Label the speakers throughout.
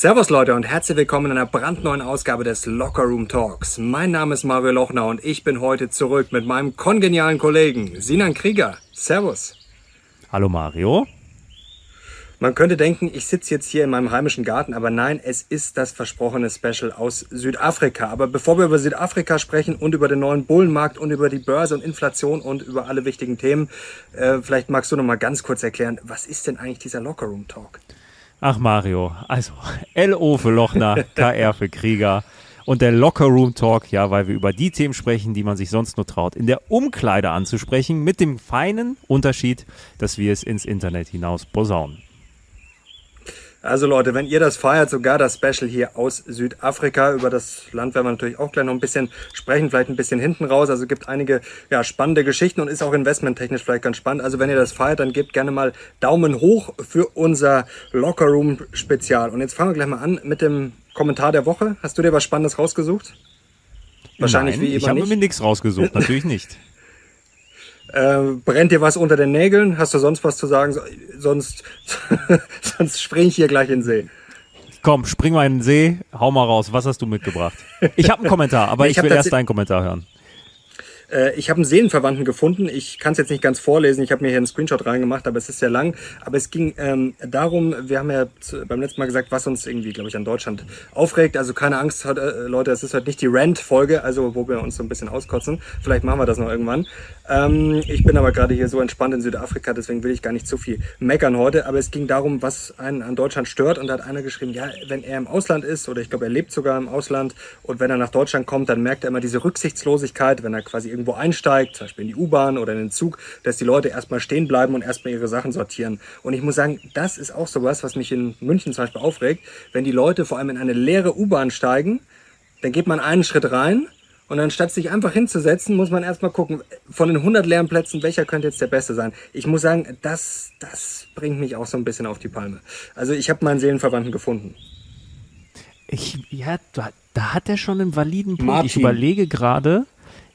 Speaker 1: Servus Leute und herzlich willkommen in einer brandneuen Ausgabe des Locker Room Talks. Mein Name ist Mario Lochner und ich bin heute zurück mit meinem kongenialen Kollegen Sinan Krieger. Servus.
Speaker 2: Hallo Mario.
Speaker 1: Man könnte denken, ich sitze jetzt hier in meinem heimischen Garten, aber nein, es ist das versprochene Special aus Südafrika. Aber bevor wir über Südafrika sprechen und über den neuen Bullenmarkt und über die Börse und Inflation und über alle wichtigen Themen, äh, vielleicht magst du noch mal ganz kurz erklären, was ist denn eigentlich dieser Locker Room Talk?
Speaker 2: Ach Mario, also LO für Lochner, KR für Krieger und der Locker Room Talk, ja, weil wir über die Themen sprechen, die man sich sonst nur traut, in der Umkleide anzusprechen, mit dem feinen Unterschied, dass wir es ins Internet hinaus posaunen.
Speaker 1: Also Leute, wenn ihr das feiert, sogar das Special hier aus Südafrika, über das Land werden wir natürlich auch gleich noch ein bisschen sprechen, vielleicht ein bisschen hinten raus. Also gibt einige ja, spannende Geschichten und ist auch investmenttechnisch vielleicht ganz spannend. Also wenn ihr das feiert, dann gebt gerne mal Daumen hoch für unser Locker Room Spezial. Und jetzt fangen wir gleich mal an mit dem Kommentar der Woche. Hast du dir was Spannendes rausgesucht?
Speaker 2: Wahrscheinlich Nein, wie immer Ich habe mir nichts rausgesucht, natürlich nicht.
Speaker 1: Äh, brennt dir was unter den Nägeln? Hast du sonst was zu sagen? Sonst, sonst spring ich hier gleich in den See.
Speaker 2: Komm, spring mal in den See, hau mal raus. Was hast du mitgebracht? Ich habe einen Kommentar, aber ich, ich will erst deinen Kommentar hören.
Speaker 1: Äh, ich habe einen Seelenverwandten gefunden. Ich kann es jetzt nicht ganz vorlesen. Ich habe mir hier einen Screenshot reingemacht, aber es ist sehr lang. Aber es ging ähm, darum, wir haben ja beim letzten Mal gesagt, was uns irgendwie, glaube ich, an Deutschland aufregt. Also keine Angst, äh, Leute, es ist halt nicht die Rant-Folge, also wo wir uns so ein bisschen auskotzen. Vielleicht machen wir das noch irgendwann. Ähm, ich bin aber gerade hier so entspannt in Südafrika, deswegen will ich gar nicht zu viel meckern heute. Aber es ging darum, was einen an Deutschland stört. Und da hat einer geschrieben, ja, wenn er im Ausland ist, oder ich glaube, er lebt sogar im Ausland, und wenn er nach Deutschland kommt, dann merkt er immer diese Rücksichtslosigkeit, wenn er quasi irgendwo einsteigt, zum Beispiel in die U-Bahn oder in den Zug, dass die Leute erstmal stehen bleiben und erstmal ihre Sachen sortieren. Und ich muss sagen, das ist auch sowas, was mich in München zum Beispiel aufregt. Wenn die Leute vor allem in eine leere U-Bahn steigen, dann geht man einen Schritt rein und anstatt sich einfach hinzusetzen, muss man erstmal gucken, von den 100 leeren Plätzen, welcher könnte jetzt der beste sein. Ich muss sagen, das, das bringt mich auch so ein bisschen auf die Palme. Also ich habe meinen Seelenverwandten gefunden.
Speaker 2: Ich, ja, da, da hat er schon einen validen Punkt. Martin. Ich überlege gerade,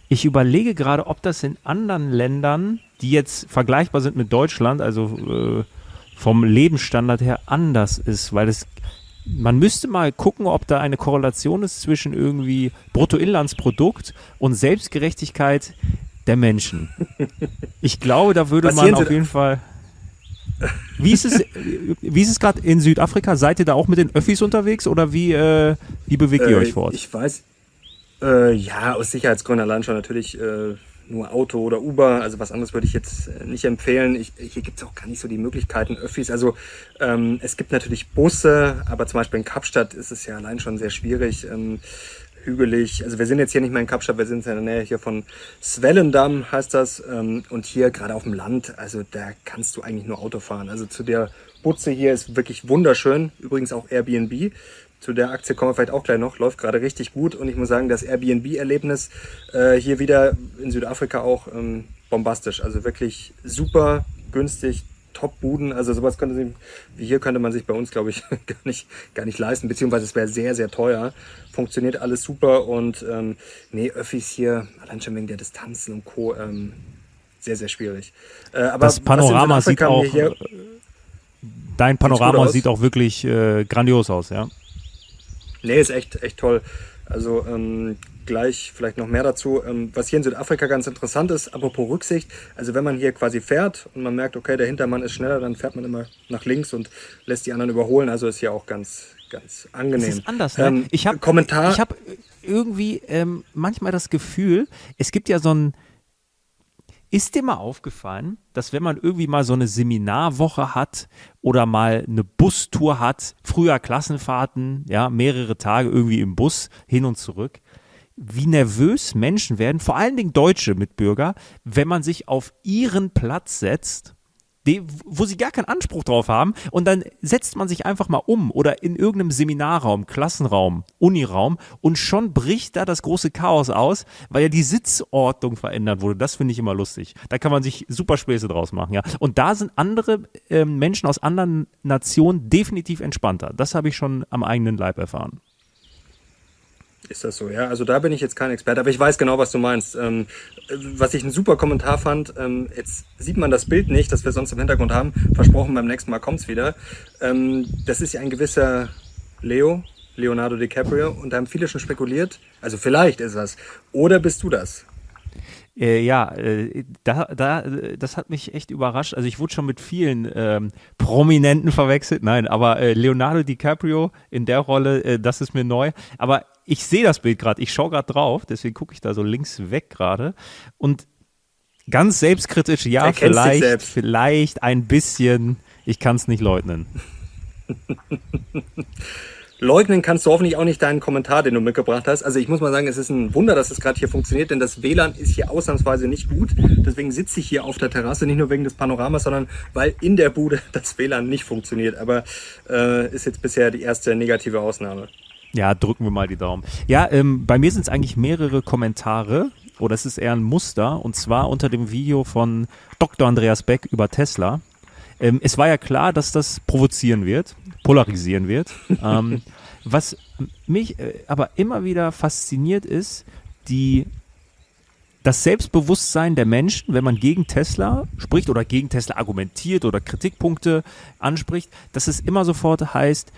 Speaker 2: ich überlege gerade, ob das in anderen Ländern, die jetzt vergleichbar sind mit Deutschland, also äh, vom Lebensstandard her anders ist, weil es man müsste mal gucken, ob da eine Korrelation ist zwischen irgendwie Bruttoinlandsprodukt und Selbstgerechtigkeit der Menschen. Ich glaube, da würde man auf jeden Fall. Wie ist es, wie ist es gerade in Südafrika? Seid ihr da auch mit den Öffis unterwegs oder wie, äh, wie bewegt ihr
Speaker 1: äh,
Speaker 2: euch fort?
Speaker 1: Ich weiß, äh, ja, aus Sicherheitsgründen allein schon natürlich äh, nur Auto oder Uber. Also was anderes würde ich jetzt äh, nicht empfehlen. Ich, hier gibt es auch gar nicht so die Möglichkeiten, Öffis. Also ähm, es gibt natürlich Busse, aber zum Beispiel in Kapstadt ist es ja allein schon sehr schwierig. Ähm, hügelig. Also wir sind jetzt hier nicht mehr in Kapstadt, wir sind in der Nähe hier von Swellendam heißt das. Ähm, und hier gerade auf dem Land, also da kannst du eigentlich nur Auto fahren. Also zu der Butze hier ist wirklich wunderschön. Übrigens auch Airbnb zu der Aktie kommen wir vielleicht auch gleich noch, läuft gerade richtig gut und ich muss sagen, das Airbnb-Erlebnis äh, hier wieder in Südafrika auch ähm, bombastisch. Also wirklich super günstig, Top-Buden. Also sowas könnte sich, wie hier könnte man sich bei uns, glaube ich, gar nicht, gar nicht leisten, beziehungsweise es wäre sehr, sehr teuer. Funktioniert alles super und ähm, nee, Öffis hier, allein schon wegen der Distanzen und Co. Ähm, sehr, sehr schwierig.
Speaker 2: Äh, aber das Panorama sieht auch. Hier, dein Panorama sieht auch wirklich äh, grandios aus, ja.
Speaker 1: Nee, ist echt, echt toll. Also ähm, gleich vielleicht noch mehr dazu. Ähm, was hier in Südafrika ganz interessant ist, apropos Rücksicht, also wenn man hier quasi fährt und man merkt, okay, der Hintermann ist schneller, dann fährt man immer nach links und lässt die anderen überholen. Also ist hier auch ganz, ganz angenehm. Das
Speaker 2: ist anders, ne? Ähm, ich habe Kommentar. Ich habe irgendwie ähm, manchmal das Gefühl, es gibt ja so ein ist dir mal aufgefallen, dass wenn man irgendwie mal so eine Seminarwoche hat oder mal eine Bustour hat, früher Klassenfahrten, ja, mehrere Tage irgendwie im Bus hin und zurück, wie nervös Menschen werden, vor allen Dingen deutsche Mitbürger, wenn man sich auf ihren Platz setzt die, wo sie gar keinen Anspruch drauf haben. Und dann setzt man sich einfach mal um oder in irgendeinem Seminarraum, Klassenraum, Uniraum und schon bricht da das große Chaos aus, weil ja die Sitzordnung verändert wurde. Das finde ich immer lustig. Da kann man sich super Späße draus machen, ja. Und da sind andere äh, Menschen aus anderen Nationen definitiv entspannter. Das habe ich schon am eigenen Leib erfahren.
Speaker 1: Ist das so, ja? Also da bin ich jetzt kein Experte, aber ich weiß genau, was du meinst. Ähm, was ich einen super Kommentar fand, ähm, jetzt sieht man das Bild nicht, das wir sonst im Hintergrund haben. Versprochen, beim nächsten Mal kommt's wieder. Ähm, das ist ja ein gewisser Leo, Leonardo DiCaprio, und da haben viele schon spekuliert, also vielleicht ist das. Oder bist du das?
Speaker 2: Äh, ja, äh, da, da, das hat mich echt überrascht. Also ich wurde schon mit vielen ähm, Prominenten verwechselt. Nein, aber äh, Leonardo DiCaprio in der Rolle, äh, das ist mir neu. Aber ich sehe das Bild gerade, ich schaue gerade drauf, deswegen gucke ich da so links weg gerade. Und ganz selbstkritisch, ja, vielleicht, vielleicht ein bisschen, ich kann es nicht leugnen.
Speaker 1: Leugnen kannst du hoffentlich auch nicht deinen Kommentar, den du mitgebracht hast. Also ich muss mal sagen, es ist ein Wunder, dass es gerade hier funktioniert, denn das WLAN ist hier ausnahmsweise nicht gut. Deswegen sitze ich hier auf der Terrasse, nicht nur wegen des Panoramas, sondern weil in der Bude das WLAN nicht funktioniert. Aber äh, ist jetzt bisher die erste negative Ausnahme.
Speaker 2: Ja, drücken wir mal die Daumen. Ja, ähm, bei mir sind es eigentlich mehrere Kommentare oder es ist eher ein Muster und zwar unter dem Video von Dr. Andreas Beck über Tesla. Ähm, es war ja klar, dass das provozieren wird, polarisieren wird. ähm, was mich äh, aber immer wieder fasziniert ist, die das Selbstbewusstsein der Menschen, wenn man gegen Tesla spricht oder gegen Tesla argumentiert oder Kritikpunkte anspricht, dass es immer sofort heißt,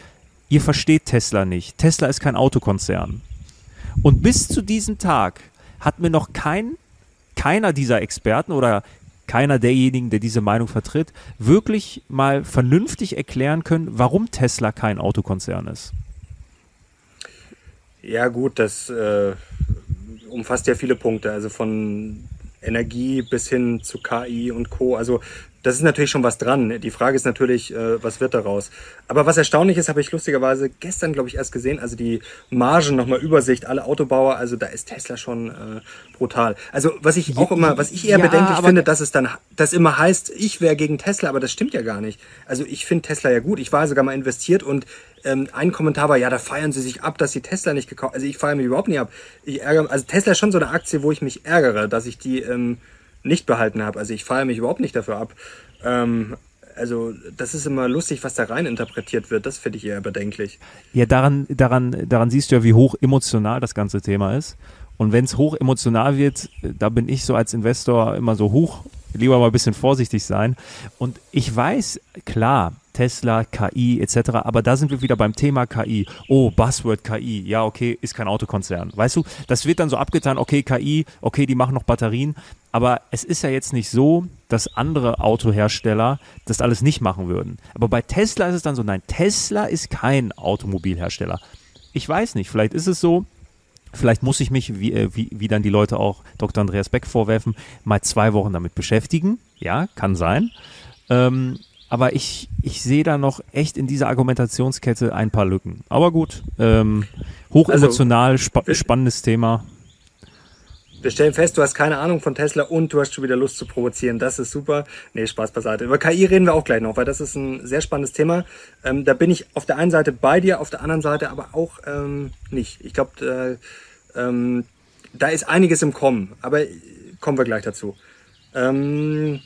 Speaker 2: ihr versteht Tesla nicht. Tesla ist kein Autokonzern. Und bis zu diesem Tag hat mir noch kein, keiner dieser Experten oder keiner derjenigen, der diese Meinung vertritt, wirklich mal vernünftig erklären können, warum Tesla kein Autokonzern ist.
Speaker 1: Ja gut, das äh, umfasst ja viele Punkte, also von Energie bis hin zu KI und Co. Also das ist natürlich schon was dran. Die Frage ist natürlich, äh, was wird daraus? Aber was erstaunlich ist, habe ich lustigerweise gestern, glaube ich, erst gesehen. Also die Margen nochmal Übersicht, alle Autobauer, also da ist Tesla schon äh, brutal. Also was ich auch immer, was ich eher ja, bedenklich finde, dass es dann, das immer heißt, ich wäre gegen Tesla, aber das stimmt ja gar nicht. Also ich finde Tesla ja gut. Ich war sogar mal investiert und ähm, ein Kommentar war, ja, da feiern sie sich ab, dass sie Tesla nicht gekauft. Also ich feiere mich überhaupt nicht ab. Ich ärgere, also Tesla ist schon so eine Aktie, wo ich mich ärgere, dass ich die ähm, nicht behalten habe. Also ich feiere mich überhaupt nicht dafür ab. Ähm, also das ist immer lustig, was da rein interpretiert wird. Das finde ich eher bedenklich.
Speaker 2: Ja, daran, daran, daran siehst du ja, wie hoch emotional das ganze Thema ist. Und wenn es hoch emotional wird, da bin ich so als Investor immer so hoch, lieber mal ein bisschen vorsichtig sein. Und ich weiß, klar, Tesla, KI etc. Aber da sind wir wieder beim Thema KI. Oh, Buzzword KI. Ja, okay, ist kein Autokonzern. Weißt du, das wird dann so abgetan, okay, KI, okay, die machen noch Batterien. Aber es ist ja jetzt nicht so, dass andere Autohersteller das alles nicht machen würden. Aber bei Tesla ist es dann so, nein, Tesla ist kein Automobilhersteller. Ich weiß nicht, vielleicht ist es so, Vielleicht muss ich mich, wie, äh, wie, wie dann die Leute auch Dr. Andreas Beck vorwerfen, mal zwei Wochen damit beschäftigen. Ja, kann sein. Ähm, aber ich, ich sehe da noch echt in dieser Argumentationskette ein paar Lücken. Aber gut, ähm, hochemotional, also, spa spannendes Thema.
Speaker 1: Wir stellen fest, du hast keine Ahnung von Tesla und du hast schon wieder Lust zu provozieren. Das ist super. Nee, Spaß beiseite. Über KI reden wir auch gleich noch, weil das ist ein sehr spannendes Thema. Ähm, da bin ich auf der einen Seite bei dir, auf der anderen Seite aber auch ähm, nicht. Ich glaube, äh, ähm, da ist einiges im Kommen, aber kommen wir gleich dazu. Ähm,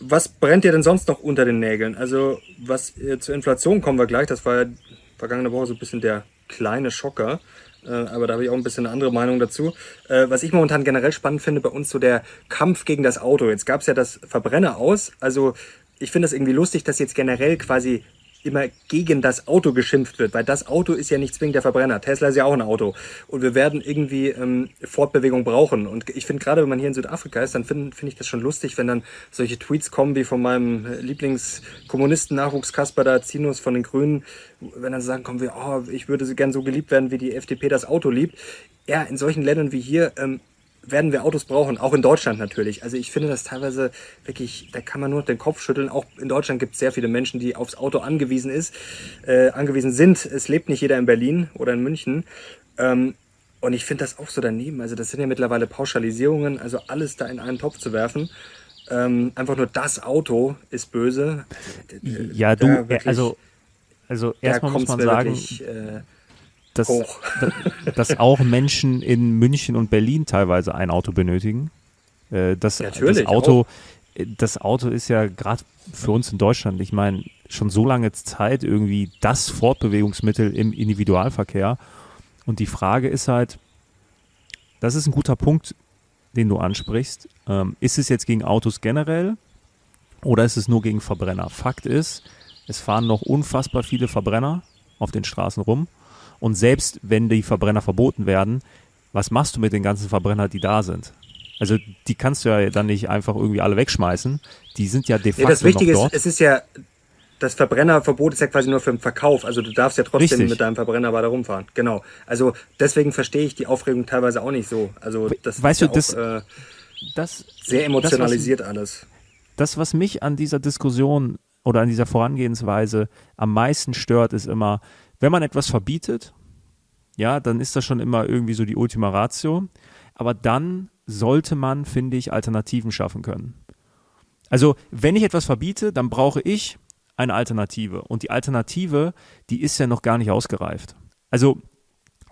Speaker 1: was brennt dir denn sonst noch unter den Nägeln? Also, was äh, zur Inflation kommen wir gleich. Das war ja vergangene Woche so ein bisschen der kleine Schocker. Äh, aber da habe ich auch ein bisschen eine andere Meinung dazu. Äh, was ich momentan generell spannend finde, bei uns so der Kampf gegen das Auto. Jetzt gab es ja das Verbrenner aus. Also ich finde es irgendwie lustig, dass jetzt generell quasi immer gegen das Auto geschimpft wird, weil das Auto ist ja nicht zwingend der Verbrenner. Tesla ist ja auch ein Auto. Und wir werden irgendwie ähm, Fortbewegung brauchen. Und ich finde gerade, wenn man hier in Südafrika ist, dann finde find ich das schon lustig, wenn dann solche Tweets kommen wie von meinem Lieblingskommunisten-Nachwuchs Kaspar Dazinus von den Grünen, wenn dann sagen, kommen wir, oh, ich würde gern so geliebt werden, wie die FDP das Auto liebt. Ja, in solchen Ländern wie hier ähm, werden wir Autos brauchen, auch in Deutschland natürlich. Also ich finde das teilweise wirklich, da kann man nur den Kopf schütteln. Auch in Deutschland gibt es sehr viele Menschen, die aufs Auto angewiesen ist, äh, angewiesen sind. Es lebt nicht jeder in Berlin oder in München. Ähm, und ich finde das auch so daneben. Also das sind ja mittlerweile Pauschalisierungen, also alles da in einen Topf zu werfen. Ähm, einfach nur das Auto ist böse.
Speaker 2: Ja, du, wirklich, also, also erstmal muss man sagen, wirklich, äh, dass, dass auch Menschen in München und Berlin teilweise ein Auto benötigen. Äh, das, das Auto, auch. das Auto ist ja gerade für uns in Deutschland, ich meine, schon so lange Zeit irgendwie das Fortbewegungsmittel im Individualverkehr. Und die Frage ist halt, das ist ein guter Punkt, den du ansprichst. Ähm, ist es jetzt gegen Autos generell oder ist es nur gegen Verbrenner? Fakt ist, es fahren noch unfassbar viele Verbrenner auf den Straßen rum. Und selbst wenn die Verbrenner verboten werden, was machst du mit den ganzen Verbrennern, die da sind? Also die kannst du ja dann nicht einfach irgendwie alle wegschmeißen. Die sind ja de facto
Speaker 1: nee, das Wichtige
Speaker 2: noch dort.
Speaker 1: ist, es ist ja, das Verbrennerverbot ist ja quasi nur für den Verkauf. Also du darfst ja trotzdem
Speaker 2: Richtig.
Speaker 1: mit deinem Verbrenner weiter rumfahren. Genau. Also deswegen verstehe ich die Aufregung teilweise auch nicht so. Also das
Speaker 2: Weißt
Speaker 1: ist
Speaker 2: du,
Speaker 1: ja
Speaker 2: das-
Speaker 1: auch, äh,
Speaker 2: Das,
Speaker 1: sehr emotionalisiert alles.
Speaker 2: das, was mich an dieser Diskussion oder an dieser Vorangehensweise am meisten stört, ist immer, wenn man etwas verbietet, ja, dann ist das schon immer irgendwie so die Ultima Ratio. Aber dann sollte man, finde ich, Alternativen schaffen können. Also, wenn ich etwas verbiete, dann brauche ich eine Alternative. Und die Alternative, die ist ja noch gar nicht ausgereift. Also,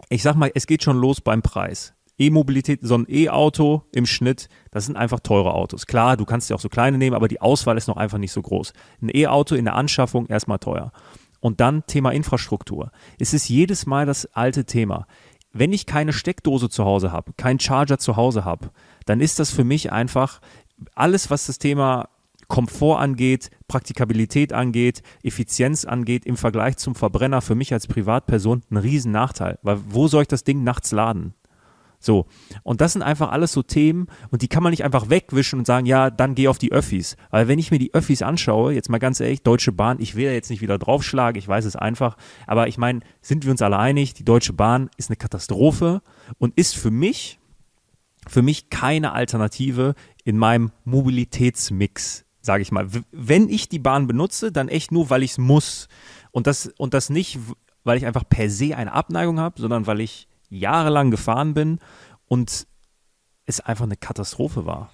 Speaker 2: ich sag mal, es geht schon los beim Preis. E-Mobilität, so ein E-Auto im Schnitt, das sind einfach teure Autos. Klar, du kannst ja auch so kleine nehmen, aber die Auswahl ist noch einfach nicht so groß. Ein E-Auto in der Anschaffung erstmal teuer. Und dann Thema Infrastruktur. Es ist jedes Mal das alte Thema. Wenn ich keine Steckdose zu Hause habe, keinen Charger zu Hause habe, dann ist das für mich einfach alles, was das Thema Komfort angeht, Praktikabilität angeht, Effizienz angeht, im Vergleich zum Verbrenner für mich als Privatperson ein riesen Nachteil. Weil wo soll ich das Ding nachts laden? So. Und das sind einfach alles so Themen und die kann man nicht einfach wegwischen und sagen, ja, dann geh auf die Öffis. Weil wenn ich mir die Öffis anschaue, jetzt mal ganz ehrlich, Deutsche Bahn, ich will ja jetzt nicht wieder draufschlagen, ich weiß es einfach, aber ich meine, sind wir uns alle einig, die Deutsche Bahn ist eine Katastrophe und ist für mich, für mich keine Alternative in meinem Mobilitätsmix, sage ich mal. Wenn ich die Bahn benutze, dann echt nur, weil ich es muss. Und das, und das nicht, weil ich einfach per se eine Abneigung habe, sondern weil ich jahrelang gefahren bin und es einfach eine Katastrophe war.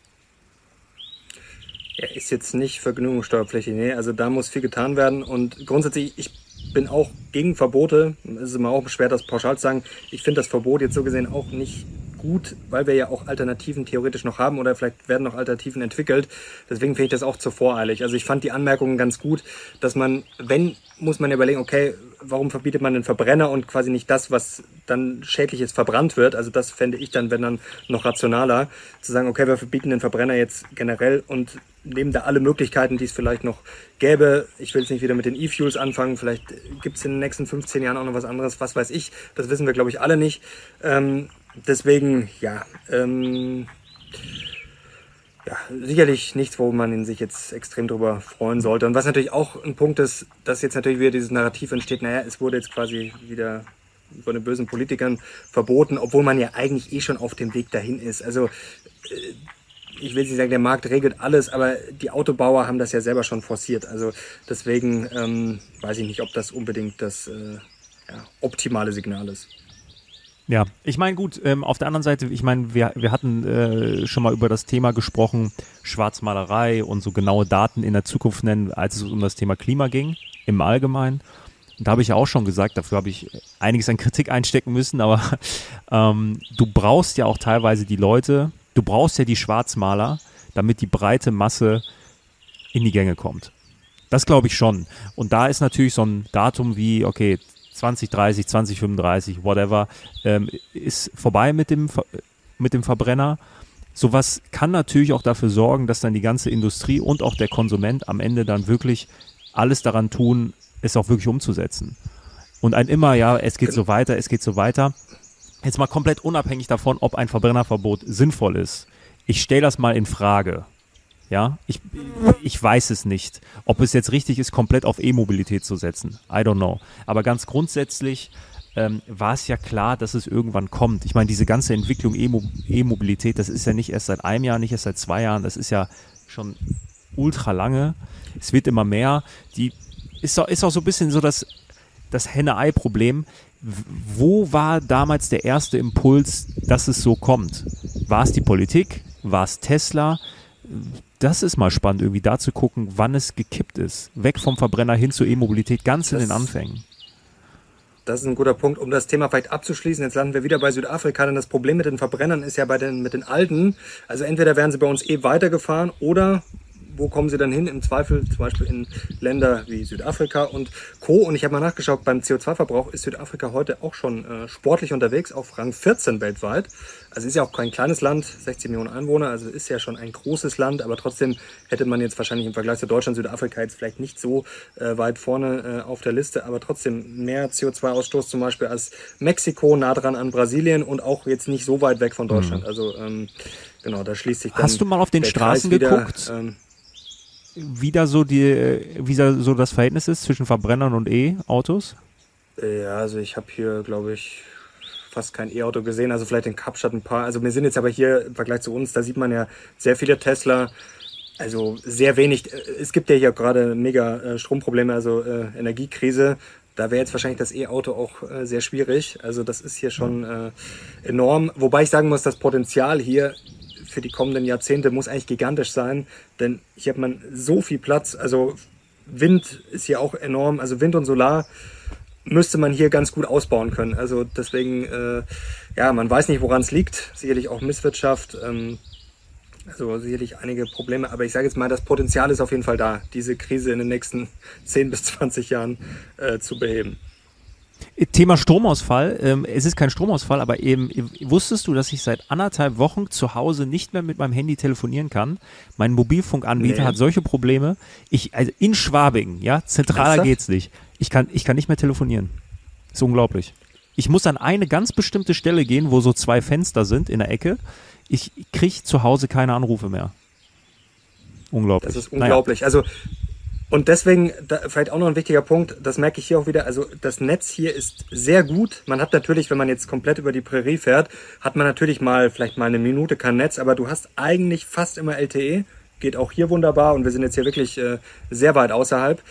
Speaker 1: Ja, ist jetzt nicht vergnügungssteuerpflichtig, nee. Also da muss viel getan werden. Und grundsätzlich, ich bin auch gegen Verbote. Es ist immer auch schwer, das pauschal zu sagen. Ich finde das Verbot jetzt so gesehen auch nicht gut, weil wir ja auch Alternativen theoretisch noch haben oder vielleicht werden noch Alternativen entwickelt. Deswegen finde ich das auch zu voreilig. Also ich fand die Anmerkungen ganz gut, dass man, wenn, muss man überlegen, okay, warum verbietet man den Verbrenner und quasi nicht das, was dann schädlich ist, verbrannt wird. Also das fände ich dann, wenn dann noch rationaler, zu sagen, okay, wir verbieten den Verbrenner jetzt generell und nehmen da alle Möglichkeiten, die es vielleicht noch gäbe. Ich will jetzt nicht wieder mit den E-Fuels anfangen. Vielleicht gibt es in den nächsten 15 Jahren auch noch was anderes. Was weiß ich. Das wissen wir, glaube ich, alle nicht. Ähm, deswegen, ja, ähm, ja, sicherlich nichts, wo man sich jetzt extrem drüber freuen sollte. Und was natürlich auch ein Punkt ist, dass jetzt natürlich wieder dieses Narrativ entsteht, naja, es wurde jetzt quasi wieder von den bösen Politikern verboten, obwohl man ja eigentlich eh schon auf dem Weg dahin ist. Also äh, ich will nicht sagen, der Markt regelt alles, aber die Autobauer haben das ja selber schon forciert. Also deswegen ähm, weiß ich nicht, ob das unbedingt das äh, ja, optimale Signal ist.
Speaker 2: Ja, ich meine, gut, ähm, auf der anderen Seite, ich meine, wir, wir hatten äh, schon mal über das Thema gesprochen, Schwarzmalerei und so genaue Daten in der Zukunft nennen, als es um das Thema Klima ging, im Allgemeinen. Und da habe ich ja auch schon gesagt, dafür habe ich einiges an Kritik einstecken müssen, aber ähm, du brauchst ja auch teilweise die Leute, du brauchst ja die Schwarzmaler, damit die breite Masse in die Gänge kommt. Das glaube ich schon. Und da ist natürlich so ein Datum wie, okay, 2030, 2035, whatever, ähm, ist vorbei mit dem, mit dem Verbrenner. Sowas kann natürlich auch dafür sorgen, dass dann die ganze Industrie und auch der Konsument am Ende dann wirklich alles daran tun, es auch wirklich umzusetzen. Und ein immer, ja, es geht so weiter, es geht so weiter. Jetzt mal komplett unabhängig davon, ob ein Verbrennerverbot sinnvoll ist. Ich stelle das mal in Frage. Ja, ich, ich weiß es nicht, ob es jetzt richtig ist, komplett auf E-Mobilität zu setzen. I don't know. Aber ganz grundsätzlich ähm, war es ja klar, dass es irgendwann kommt. Ich meine, diese ganze Entwicklung E-Mo- E-Mobilität, das ist ja nicht erst seit einem Jahr, nicht erst seit zwei Jahren, das ist ja schon ultra lange. Es wird immer mehr. Die ist auch, ist auch so ein bisschen so das, das Henne-Ei-Problem. Wo war damals der erste Impuls, dass es so kommt? War es die Politik? War es Tesla? Das ist mal spannend, irgendwie da zu gucken, wann es gekippt ist. Weg vom Verbrenner hin zur E-Mobilität, ganz in
Speaker 1: Das-
Speaker 2: den Anfängen.
Speaker 1: Das ist ein guter Punkt, um das Thema vielleicht abzuschließen. Jetzt landen wir wieder bei Südafrika, denn das Problem mit den Verbrennern ist ja bei den, mit den alten. Also entweder werden sie bei uns eh weitergefahren oder wo kommen sie dann hin? Im Zweifel zum Beispiel in Länder wie Südafrika und Co. Und ich habe mal nachgeschaut, beim CO2-Verbrauch ist Südafrika heute auch schon äh, sportlich unterwegs, auf Rang 14 weltweit. Also ist ja auch kein kleines Land, 60 Millionen Einwohner, also ist ja schon ein großes Land, aber trotzdem hätte man jetzt wahrscheinlich im Vergleich zu Deutschland, Südafrika jetzt vielleicht nicht so äh, weit vorne äh, auf der Liste, aber trotzdem mehr CO2-Ausstoß zum Beispiel als Mexiko, nah dran an Brasilien und auch jetzt nicht so weit weg von Deutschland. Mhm. Also ähm, genau, da schließt sich dann.
Speaker 2: Hast du mal auf den Straßen wieder, geguckt? Ähm, wie da so die, wie da so das Verhältnis ist zwischen Verbrennern und E-Autos?
Speaker 1: Ja, also ich habe hier, glaube ich, fast kein E-Auto gesehen. Also vielleicht in Kapstadt ein paar. Also wir sind jetzt aber hier im Vergleich zu uns, da sieht man ja sehr viele Tesla. Also sehr wenig. Es gibt ja hier gerade mega äh, Stromprobleme, also äh, Energiekrise. Da wäre jetzt wahrscheinlich das E-Auto auch äh, sehr schwierig. Also das ist hier schon äh, enorm. Wobei ich sagen muss, das Potenzial hier für die kommenden Jahrzehnte muss eigentlich gigantisch sein, denn hier hat man so viel Platz. Also Wind ist hier auch enorm, also Wind und Solar müsste man hier ganz gut ausbauen können. Also deswegen, äh, ja, man weiß nicht, woran es liegt. Sicherlich auch Misswirtschaft, ähm, also sicherlich einige Probleme. Aber ich sage jetzt mal, das Potenzial ist auf jeden Fall da, diese Krise in den nächsten 10 bis 20 Jahren äh, zu beheben.
Speaker 2: Thema Stromausfall. Ähm, es ist kein Stromausfall, aber eben wusstest du, dass ich seit anderthalb Wochen zu Hause nicht mehr mit meinem Handy telefonieren kann? Mein Mobilfunkanbieter nee. hat solche Probleme. Ich, also in Schwabing, ja, zentraler geht's nicht. Ich kann, ich kann nicht mehr telefonieren. ist unglaublich. Ich muss an eine ganz bestimmte Stelle gehen, wo so zwei Fenster sind in der Ecke. Ich kriege zu Hause keine Anrufe mehr. Unglaublich.
Speaker 1: Das ist unglaublich. Naja. Also und deswegen, vielleicht auch noch ein wichtiger Punkt, das merke ich hier auch wieder, also das Netz hier ist sehr gut. Man hat natürlich, wenn man jetzt komplett über die Prärie fährt, hat man natürlich mal, vielleicht mal eine Minute kein Netz, aber du hast eigentlich fast immer LTE, geht auch hier wunderbar und wir sind jetzt hier wirklich äh, sehr weit außerhalb.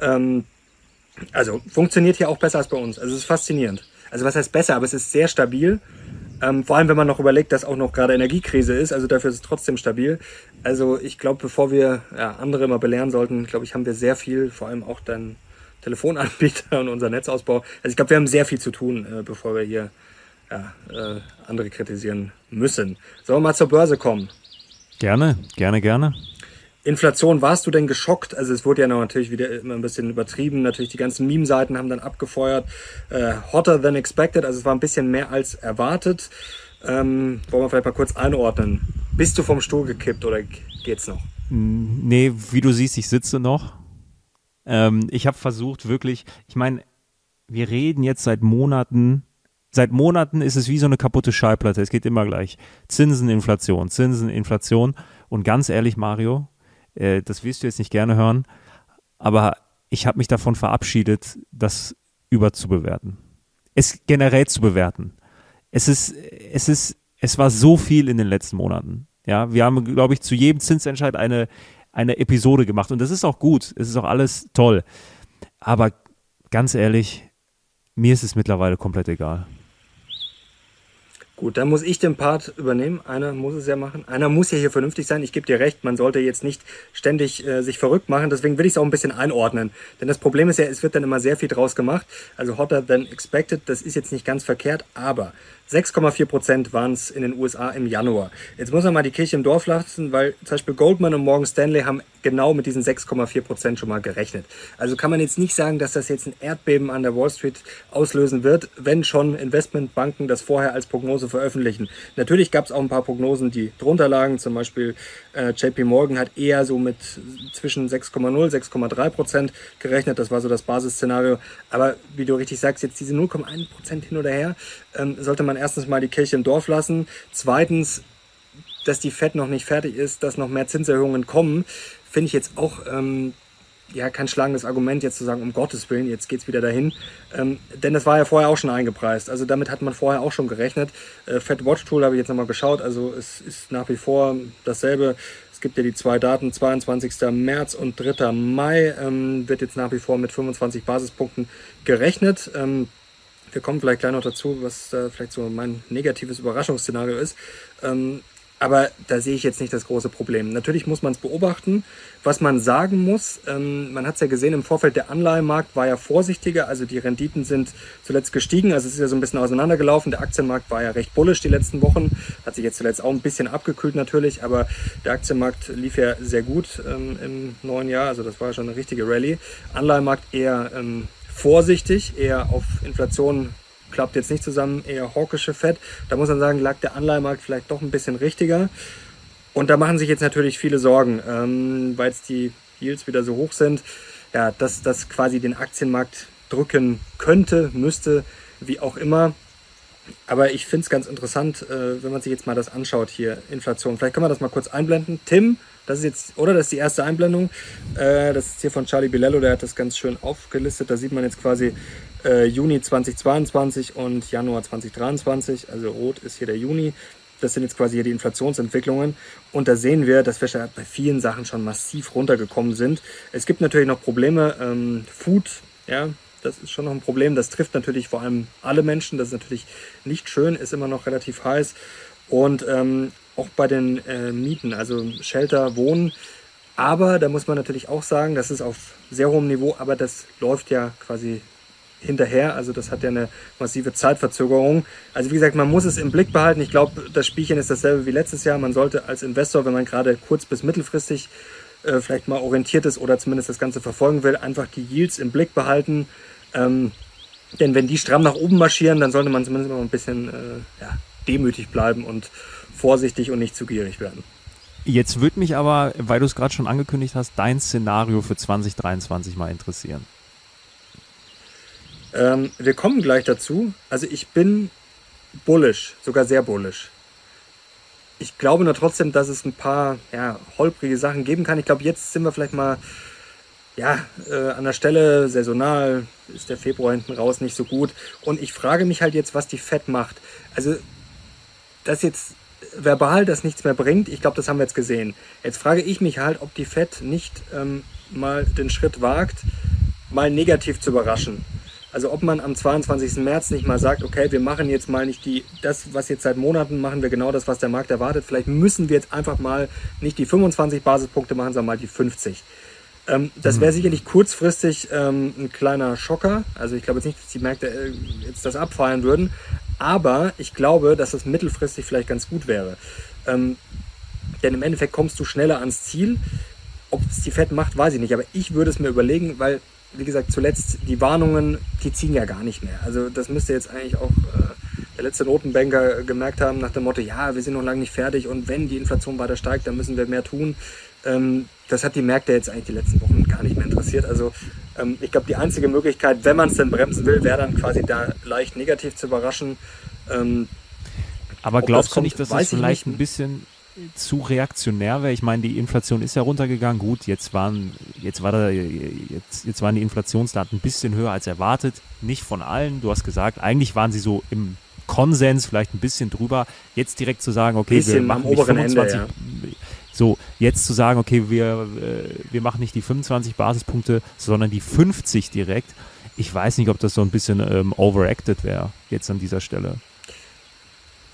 Speaker 1: Ähm, also funktioniert hier auch besser als bei uns. Also es ist faszinierend. Also was heißt besser, aber es ist sehr stabil. Ähm, vor allem, wenn man noch überlegt, dass auch noch gerade Energiekrise ist, also dafür ist es trotzdem stabil. Also ich glaube, bevor wir ja, andere immer belehren sollten, glaube ich, haben wir sehr viel, vor allem auch dann Telefonanbieter und unser Netzausbau. Also ich glaube, wir haben sehr viel zu tun, äh, bevor wir hier ja, äh, andere kritisieren müssen. Sollen wir mal zur Börse kommen?
Speaker 2: Gerne, gerne, gerne.
Speaker 1: Inflation, warst du denn geschockt? Also es wurde ja natürlich wieder immer ein bisschen übertrieben. Natürlich die ganzen Meme-Seiten haben dann abgefeuert. Äh, hotter than expected, also es war ein bisschen mehr als erwartet. Ähm, wollen wir vielleicht mal kurz einordnen. Bist du vom Stuhl gekippt oder geht's noch?
Speaker 2: Nee, wie du siehst, ich sitze noch. Ähm, ich habe versucht wirklich, ich meine, wir reden jetzt seit Monaten seit Monaten ist es wie so eine kaputte Schallplatte. Es geht immer gleich. Zinseninflation, Zinseninflation. Und ganz ehrlich, Mario, äh, das wirst du jetzt nicht gerne hören, aber ich habe mich davon verabschiedet, das überzubewerten. Es generell zu bewerten. Es ist, es ist, es war so viel in den letzten Monaten. Ja, wir haben, glaube ich, zu jedem Zinsentscheid eine, eine Episode gemacht und das ist auch gut. Es ist auch alles toll. Aber ganz ehrlich, mir ist es mittlerweile komplett egal.
Speaker 1: Gut, dann muss ich den Part übernehmen. Einer muss es ja machen. Einer muss ja hier vernünftig sein. Ich gebe dir recht, man sollte jetzt nicht ständig äh, sich verrückt machen. Deswegen will ich es auch ein bisschen einordnen. Denn das Problem ist ja, es wird dann immer sehr viel draus gemacht. Also hotter than expected, das ist jetzt nicht ganz verkehrt, aber 6,4 Prozent waren es in den USA im Januar. Jetzt muss man mal die Kirche im Dorf lassen, weil zum Beispiel Goldman und Morgan Stanley haben genau mit diesen 6,4 Prozent schon mal gerechnet. Also kann man jetzt nicht sagen, dass das jetzt ein Erdbeben an der Wall Street auslösen wird, wenn schon Investmentbanken das vorher als Prognose veröffentlichen. Natürlich gab es auch ein paar Prognosen, die drunter lagen. Zum Beispiel äh, JP Morgan hat eher so mit zwischen 6,0 6,3 Prozent gerechnet. Das war so das Basisszenario. Aber wie du richtig sagst, jetzt diese 0,1 Prozent hin oder her, ähm, sollte man erstens mal die Kirche im Dorf lassen. Zweitens, dass die FED noch nicht fertig ist, dass noch mehr Zinserhöhungen kommen, finde ich jetzt auch ähm, ja, kein schlagendes Argument, jetzt zu sagen, um Gottes Willen, jetzt geht's wieder dahin. Ähm, denn das war ja vorher auch schon eingepreist. Also damit hat man vorher auch schon gerechnet. Äh, Fed Watch Tool habe ich jetzt nochmal geschaut. Also es ist nach wie vor dasselbe. Es gibt ja die zwei Daten, 22. März und 3. Mai, ähm, wird jetzt nach wie vor mit 25 Basispunkten gerechnet. Ähm, wir kommen vielleicht gleich noch dazu, was da vielleicht so mein negatives Überraschungsszenario ist. Ähm, Aber da sehe ich jetzt nicht das große Problem. Natürlich muss man es beobachten. Was man sagen muss, ähm, man hat es ja gesehen, im Vorfeld der Anleihenmarkt war ja vorsichtiger. Also die Renditen sind zuletzt gestiegen. Also es ist ja so ein bisschen auseinandergelaufen. Der Aktienmarkt war ja recht bullisch die letzten Wochen. Hat sich jetzt zuletzt auch ein bisschen abgekühlt natürlich. Aber der Aktienmarkt lief ja sehr gut ähm, im neuen Jahr. Also das war ja schon eine richtige Rallye. Anleihenmarkt eher ähm, vorsichtig, eher auf Inflation klappt jetzt nicht zusammen, eher hawkische Fett. Da muss man sagen, lag der Anleihemarkt vielleicht doch ein bisschen richtiger. Und da machen sich jetzt natürlich viele Sorgen, ähm, weil jetzt die Yields wieder so hoch sind, ja, dass das quasi den Aktienmarkt drücken könnte, müsste, wie auch immer. Aber ich finde es ganz interessant, äh, wenn man sich jetzt mal das anschaut hier, Inflation. Vielleicht können wir das mal kurz einblenden. Tim, das ist jetzt, oder das ist die erste Einblendung. Äh, das ist hier von Charlie Bilello, der hat das ganz schön aufgelistet. Da sieht man jetzt quasi äh, Juni 2022 und Januar 2023. Also rot ist hier der Juni. Das sind jetzt quasi hier die Inflationsentwicklungen. Und da sehen wir, dass wir bei vielen Sachen schon massiv runtergekommen sind. Es gibt natürlich noch Probleme. Ähm, Food, ja, das ist schon noch ein Problem. Das trifft natürlich vor allem alle Menschen. Das ist natürlich nicht schön, ist immer noch relativ heiß. Und ähm, auch bei den äh, Mieten, also Shelter, Wohnen. Aber da muss man natürlich auch sagen, das ist auf sehr hohem Niveau, aber das läuft ja quasi hinterher. Also das hat ja eine massive Zeitverzögerung. Also wie gesagt, man muss es im Blick behalten. Ich glaube, das Spielchen ist dasselbe wie letztes Jahr. Man sollte als Investor, wenn man gerade kurz- bis mittelfristig äh, vielleicht mal orientiert ist oder zumindest das Ganze verfolgen will, einfach die Yields im Blick behalten. Ähm, denn wenn die stramm nach oben marschieren, dann sollte man zumindest mal ein bisschen äh, ja, demütig bleiben und vorsichtig und nicht zu gierig werden.
Speaker 2: Jetzt würde mich aber, weil du es gerade schon angekündigt hast, dein Szenario für 2023 mal interessieren.
Speaker 1: Ähm, wir kommen gleich dazu. Also ich bin bullish, sogar sehr bullish. Ich glaube nur trotzdem, dass es ein paar ja, holprige Sachen geben kann. Ich glaube, jetzt sind wir vielleicht mal ja, äh, an der Stelle saisonal ist der Februar hinten raus nicht so gut. Und ich frage mich halt jetzt, was die Fed macht. Also, dass jetzt verbal das nichts mehr bringt, ich glaube, das haben wir jetzt gesehen. Jetzt frage ich mich halt, ob die Fed nicht ähm, mal den Schritt wagt, mal negativ zu überraschen. Also ob man am 22. März nicht mal sagt, okay, wir machen jetzt mal nicht die, das, was jetzt seit Monaten machen wir genau das, was der Markt erwartet. Vielleicht müssen wir jetzt einfach mal nicht die 25 Basispunkte machen, sondern mal die 50. Ähm, das wäre mhm. sicherlich kurzfristig ähm, ein kleiner Schocker. Also ich glaube jetzt nicht, dass die Märkte äh, jetzt das abfallen würden. Aber ich glaube, dass das mittelfristig vielleicht ganz gut wäre. Ähm, denn im Endeffekt kommst du schneller ans Ziel. Ob es die Fed macht, weiß ich nicht. Aber ich würde es mir überlegen, weil wie gesagt, zuletzt die Warnungen, die ziehen ja gar nicht mehr. Also das müsste jetzt eigentlich auch äh, der letzte Notenbanker gemerkt haben nach dem Motto, ja, wir sind noch lange nicht fertig und wenn die Inflation weiter steigt, dann müssen wir mehr tun. Ähm, das hat die Märkte jetzt eigentlich die letzten Wochen gar nicht mehr interessiert. Also ähm, ich glaube, die einzige Möglichkeit, wenn man es denn bremsen will, wäre dann quasi da leicht negativ zu überraschen. Ähm,
Speaker 2: Aber glaubst du nicht, dass es vielleicht ein bisschen zu reaktionär wäre. Ich meine, die Inflation ist ja runtergegangen. Gut, jetzt waren, jetzt war da, jetzt, jetzt waren die Inflationsdaten ein bisschen höher als erwartet. Nicht von allen. Du hast gesagt, eigentlich waren sie so im Konsens, vielleicht ein bisschen drüber. Jetzt direkt zu sagen, okay, wir machen nicht 25, Ende, ja. so, jetzt zu sagen, okay, wir, äh, wir machen nicht die 25 Basispunkte, sondern die 50 direkt. Ich weiß nicht, ob das so ein bisschen ähm, overacted wäre, jetzt an dieser Stelle.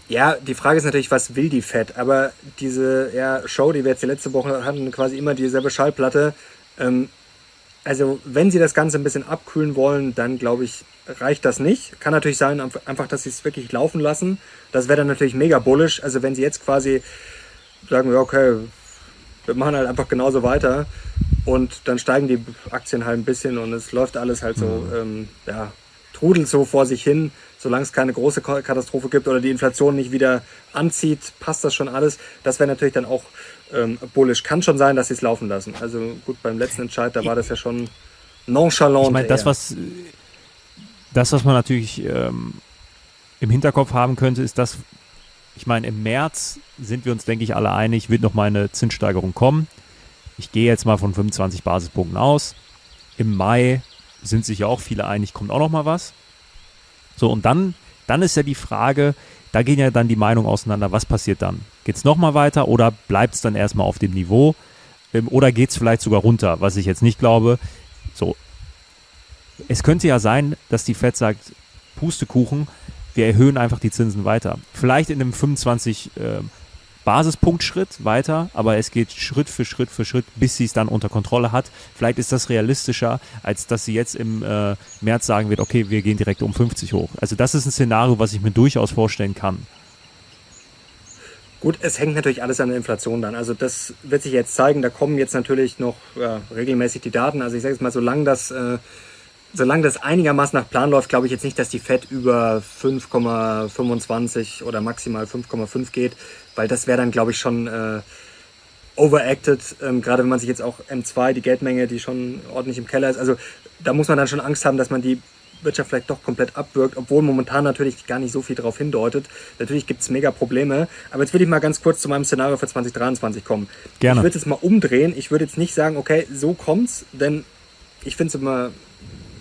Speaker 1: Ja, die Frage ist natürlich, was will die Fed? Aber diese ja, Show, die wir jetzt die letzte Woche hatten, quasi immer dieselbe Schallplatte. Ähm, also, wenn sie das Ganze ein bisschen abkühlen wollen, dann glaube ich, reicht das nicht. Kann natürlich sein, einfach, dass sie es wirklich laufen lassen. Das wäre dann natürlich mega bullish. Also, wenn sie jetzt quasi sagen, ja, okay, wir machen halt einfach genauso weiter und dann steigen die Aktien halt ein bisschen und es läuft alles halt so, mhm. ähm, ja, trudelt so vor sich hin solange es keine große Katastrophe gibt oder die Inflation nicht wieder anzieht, passt das schon alles. Das wäre natürlich dann auch ähm, bullish. Kann schon sein, dass sie es laufen lassen. Also gut, beim letzten Entscheid, da war das ja schon nonchalant.
Speaker 2: Ich meine, das, was, das, was man natürlich ähm, im Hinterkopf haben könnte, ist dass, ich meine, im März sind wir uns, denke ich, alle einig, wird noch mal eine Zinssteigerung kommen. Ich gehe jetzt mal von 25 Basispunkten aus. Im Mai sind sich ja auch viele einig, kommt auch noch mal was. So, und dann, dann ist ja die Frage, da gehen ja dann die Meinungen auseinander, was passiert dann? Geht es nochmal weiter oder bleibt es dann erstmal auf dem Niveau? Ähm, oder geht es vielleicht sogar runter, was ich jetzt nicht glaube. So. Es könnte ja sein, dass die Fed sagt, Pustekuchen, wir erhöhen einfach die Zinsen weiter. Vielleicht in einem 25 äh, Basispunktschritt weiter, aber es geht Schritt für Schritt für Schritt, bis sie es dann unter Kontrolle hat. Vielleicht ist das realistischer, als dass sie jetzt im äh, März sagen wird, okay, wir gehen direkt um 50 hoch. Also das ist ein Szenario, was ich mir durchaus vorstellen kann.
Speaker 1: Gut, es hängt natürlich alles an der Inflation dann. Also das wird sich jetzt zeigen. Da kommen jetzt natürlich noch ja, regelmäßig die Daten. Also ich sage jetzt mal, solange das, äh, solange das einigermaßen nach Plan läuft, glaube ich jetzt nicht, dass die Fed über 5,25 oder maximal 5,5 geht, weil das wäre dann, glaube ich, schon äh, overacted. Ähm, gerade wenn man sich jetzt auch M2, die Geldmenge, die schon ordentlich im Keller ist. Also da muss man dann schon Angst haben, dass man die Wirtschaft vielleicht doch komplett abwirkt, obwohl momentan natürlich gar nicht so viel darauf hindeutet. Natürlich gibt es mega Probleme. Aber jetzt würde ich mal ganz kurz zu meinem Szenario für 2023 kommen. Gerne. Ich würde es mal umdrehen. Ich würde jetzt nicht sagen, okay, so kommt's, denn ich finde es immer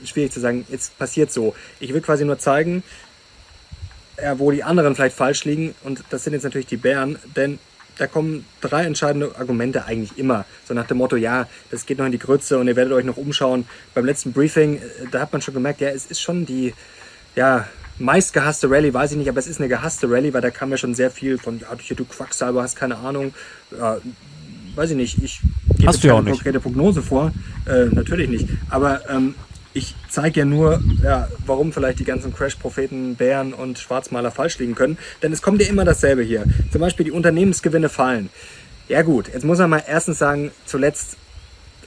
Speaker 1: schwierig zu sagen, jetzt passiert so. Ich will quasi nur zeigen, ja, wo die anderen vielleicht falsch liegen. Und das sind jetzt natürlich die Bären, denn da kommen drei entscheidende Argumente eigentlich immer. So nach dem Motto, ja, das geht noch in die Grütze und ihr werdet euch noch umschauen. Beim letzten Briefing, äh, da hat man schon gemerkt, ja, es ist schon die, ja, meist gehasste Rallye, weiß ich nicht, aber es ist eine gehasste Rallye, weil da kam ja schon sehr viel von, ja, du Quacksalber, hast keine Ahnung. Ja, weiß ich nicht, ich
Speaker 2: gebe hast
Speaker 1: keine konkrete Prognose vor. Äh, natürlich nicht. Aber ähm, ich zeige ja nur, ja, warum vielleicht die ganzen Crash-Propheten, Bären und Schwarzmaler falsch liegen können. Denn es kommt ja immer dasselbe hier. Zum Beispiel die Unternehmensgewinne fallen. Ja gut, jetzt muss man mal erstens sagen, zuletzt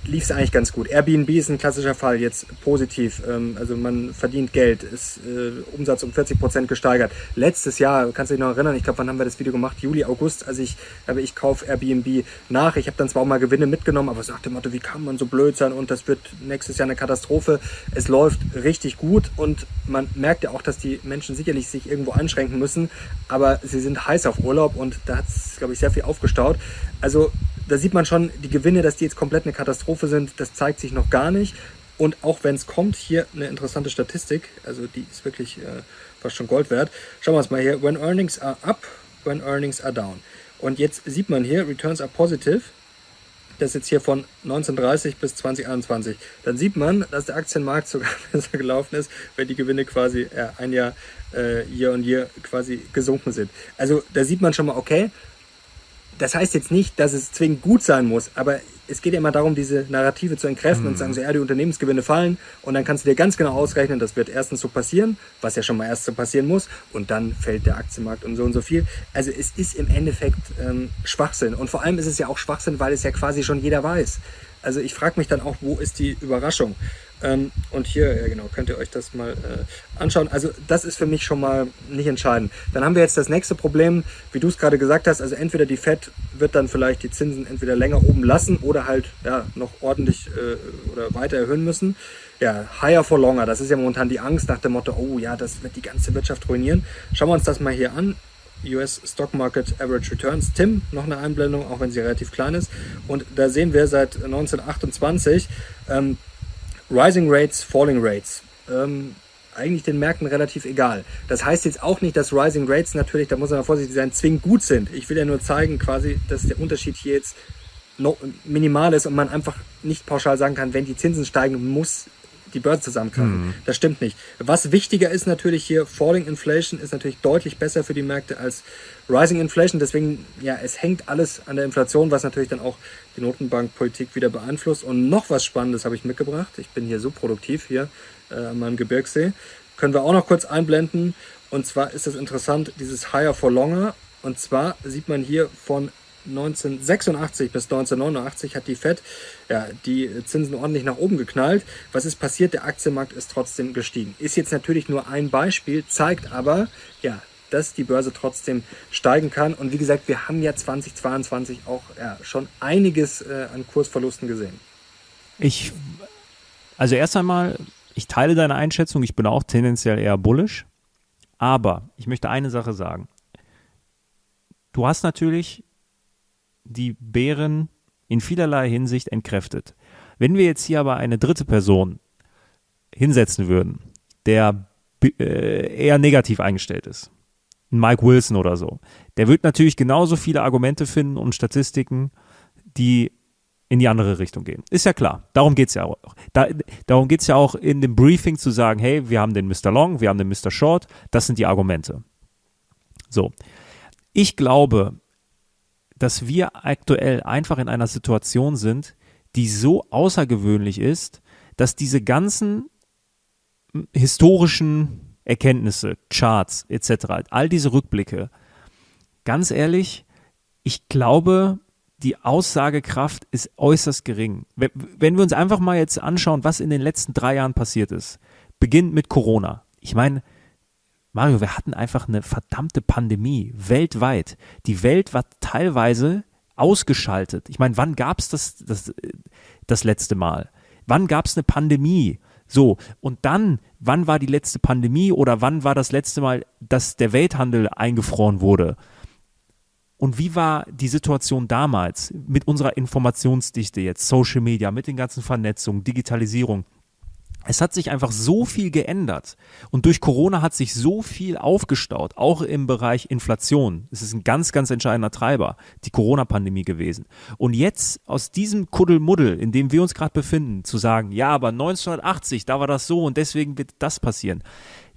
Speaker 1: lief es eigentlich ganz gut. Airbnb ist ein klassischer Fall, jetzt positiv. Ähm, also man verdient Geld, ist äh, Umsatz um 40 Prozent gesteigert. Letztes Jahr, kannst du dich noch erinnern, ich glaube, wann haben wir das Video gemacht? Juli, August, als ich, aber ich kaufe Airbnb nach. Ich habe dann zwar auch mal Gewinne mitgenommen, aber nach dem Motto, wie kann man so blöd sein und das wird nächstes Jahr eine Katastrophe. Es läuft richtig gut und man merkt ja auch, dass die Menschen sicherlich sich irgendwo einschränken müssen, aber sie sind heiß auf Urlaub und da hat es, glaube ich, sehr viel aufgestaut. Also da sieht man schon, die Gewinne, dass die jetzt komplett eine Katastrophe sind, das zeigt sich noch gar nicht. Und auch wenn es kommt, hier eine interessante Statistik, also die ist wirklich äh, fast schon Gold wert. Schauen wir uns mal hier. When earnings are up, when earnings are down. Und jetzt sieht man hier, Returns are positive. Das ist jetzt hier von 1930 bis 2021. Dann sieht man, dass der Aktienmarkt sogar besser gelaufen ist, weil die Gewinne quasi äh, ein Jahr äh, Jahr und Jahr quasi gesunken sind. Also da sieht man schon mal, okay, das heißt jetzt nicht, dass es zwingend gut sein muss, aber es geht ja immer darum, diese Narrative zu entkräften mhm. und zu sagen, so, ja, die Unternehmensgewinne fallen und dann kannst du dir ganz genau ausrechnen, das wird erstens so passieren, was ja schon mal erst so passieren muss und dann fällt der Aktienmarkt um so und so viel. Also es ist im Endeffekt ähm, Schwachsinn und vor allem ist es ja auch Schwachsinn, weil es ja quasi schon jeder weiß. Also ich frage mich dann auch, wo ist die Überraschung? Ähm, und hier, ja genau, könnt ihr euch das mal äh, anschauen. Also das ist für mich schon mal nicht entscheidend. Dann haben wir jetzt das nächste Problem, wie du es gerade gesagt hast. Also entweder die Fed wird dann vielleicht die Zinsen entweder länger oben lassen oder halt ja, noch ordentlich äh, oder weiter erhöhen müssen. Ja, higher for longer, das ist ja momentan die Angst nach dem Motto, oh ja, das wird die ganze Wirtschaft ruinieren. Schauen wir uns das mal hier an. US Stock Market Average Returns. Tim, noch eine Einblendung, auch wenn sie relativ klein ist. Und da sehen wir seit 1928, ähm, Rising Rates, Falling Rates. Ähm, eigentlich den Märkten relativ egal. Das heißt jetzt auch nicht, dass Rising Rates natürlich, da muss man vorsichtig sein, zwingend gut sind. Ich will ja nur zeigen, quasi, dass der Unterschied hier jetzt noch minimal ist und man einfach nicht pauschal sagen kann, wenn die Zinsen steigen, muss die Börse zusammenkrachen. Mhm. Das stimmt nicht. Was wichtiger ist natürlich hier, Falling Inflation ist natürlich deutlich besser für die Märkte als Rising Inflation. Deswegen, ja, es hängt alles an der Inflation, was natürlich dann auch die Notenbankpolitik wieder beeinflusst. Und noch was Spannendes habe ich mitgebracht. Ich bin hier so produktiv hier äh, an meinem Gebirgsee. Können wir auch noch kurz einblenden. Und zwar ist es interessant, dieses Higher for Longer. Und zwar sieht man hier von 1986 bis 1989 hat die Fed ja, die Zinsen ordentlich nach oben geknallt. Was ist passiert? Der Aktienmarkt ist trotzdem gestiegen. Ist jetzt natürlich nur ein Beispiel, zeigt aber, ja, dass die Börse trotzdem steigen kann. Und wie gesagt, wir haben ja 2022 auch ja, schon einiges äh, an Kursverlusten gesehen.
Speaker 2: Ich, also erst einmal, ich teile deine Einschätzung. Ich bin auch tendenziell eher bullish. Aber ich möchte eine Sache sagen. Du hast natürlich die Bären in vielerlei Hinsicht entkräftet. Wenn wir jetzt hier aber eine dritte Person hinsetzen würden, der äh, eher negativ eingestellt ist, Mike Wilson oder so, der wird natürlich genauso viele Argumente finden und Statistiken, die in die andere Richtung gehen. Ist ja klar. Darum geht es ja auch. Da, darum geht es ja auch in dem Briefing zu sagen, hey, wir haben den Mr. Long, wir haben den Mr. Short, das sind die Argumente. So. Ich glaube, dass wir aktuell einfach in einer Situation sind, die so außergewöhnlich ist, dass diese ganzen historischen Erkenntnisse, Charts etc., all diese Rückblicke, ganz ehrlich, ich glaube, die Aussagekraft ist äußerst gering. Wenn wir uns einfach mal jetzt anschauen, was in den letzten drei Jahren passiert ist, beginnt mit Corona. Ich meine, Mario, wir hatten einfach eine verdammte Pandemie weltweit. Die Welt war teilweise ausgeschaltet. Ich meine, wann gab es das, das das letzte Mal? Wann gab es eine Pandemie? So, und dann, wann war die letzte Pandemie oder wann war das letzte Mal, dass der Welthandel eingefroren wurde? Und wie war die Situation damals mit unserer Informationsdichte jetzt, Social Media, mit den ganzen Vernetzungen, Digitalisierung? Es hat sich einfach so viel geändert. Und durch Corona hat sich so viel aufgestaut, auch im Bereich Inflation. Es ist ein ganz, ganz entscheidender Treiber, die Corona-Pandemie gewesen. Und jetzt aus diesem Kuddelmuddel, in dem wir uns gerade befinden, zu sagen, ja, aber 1980, da war das so und deswegen wird das passieren.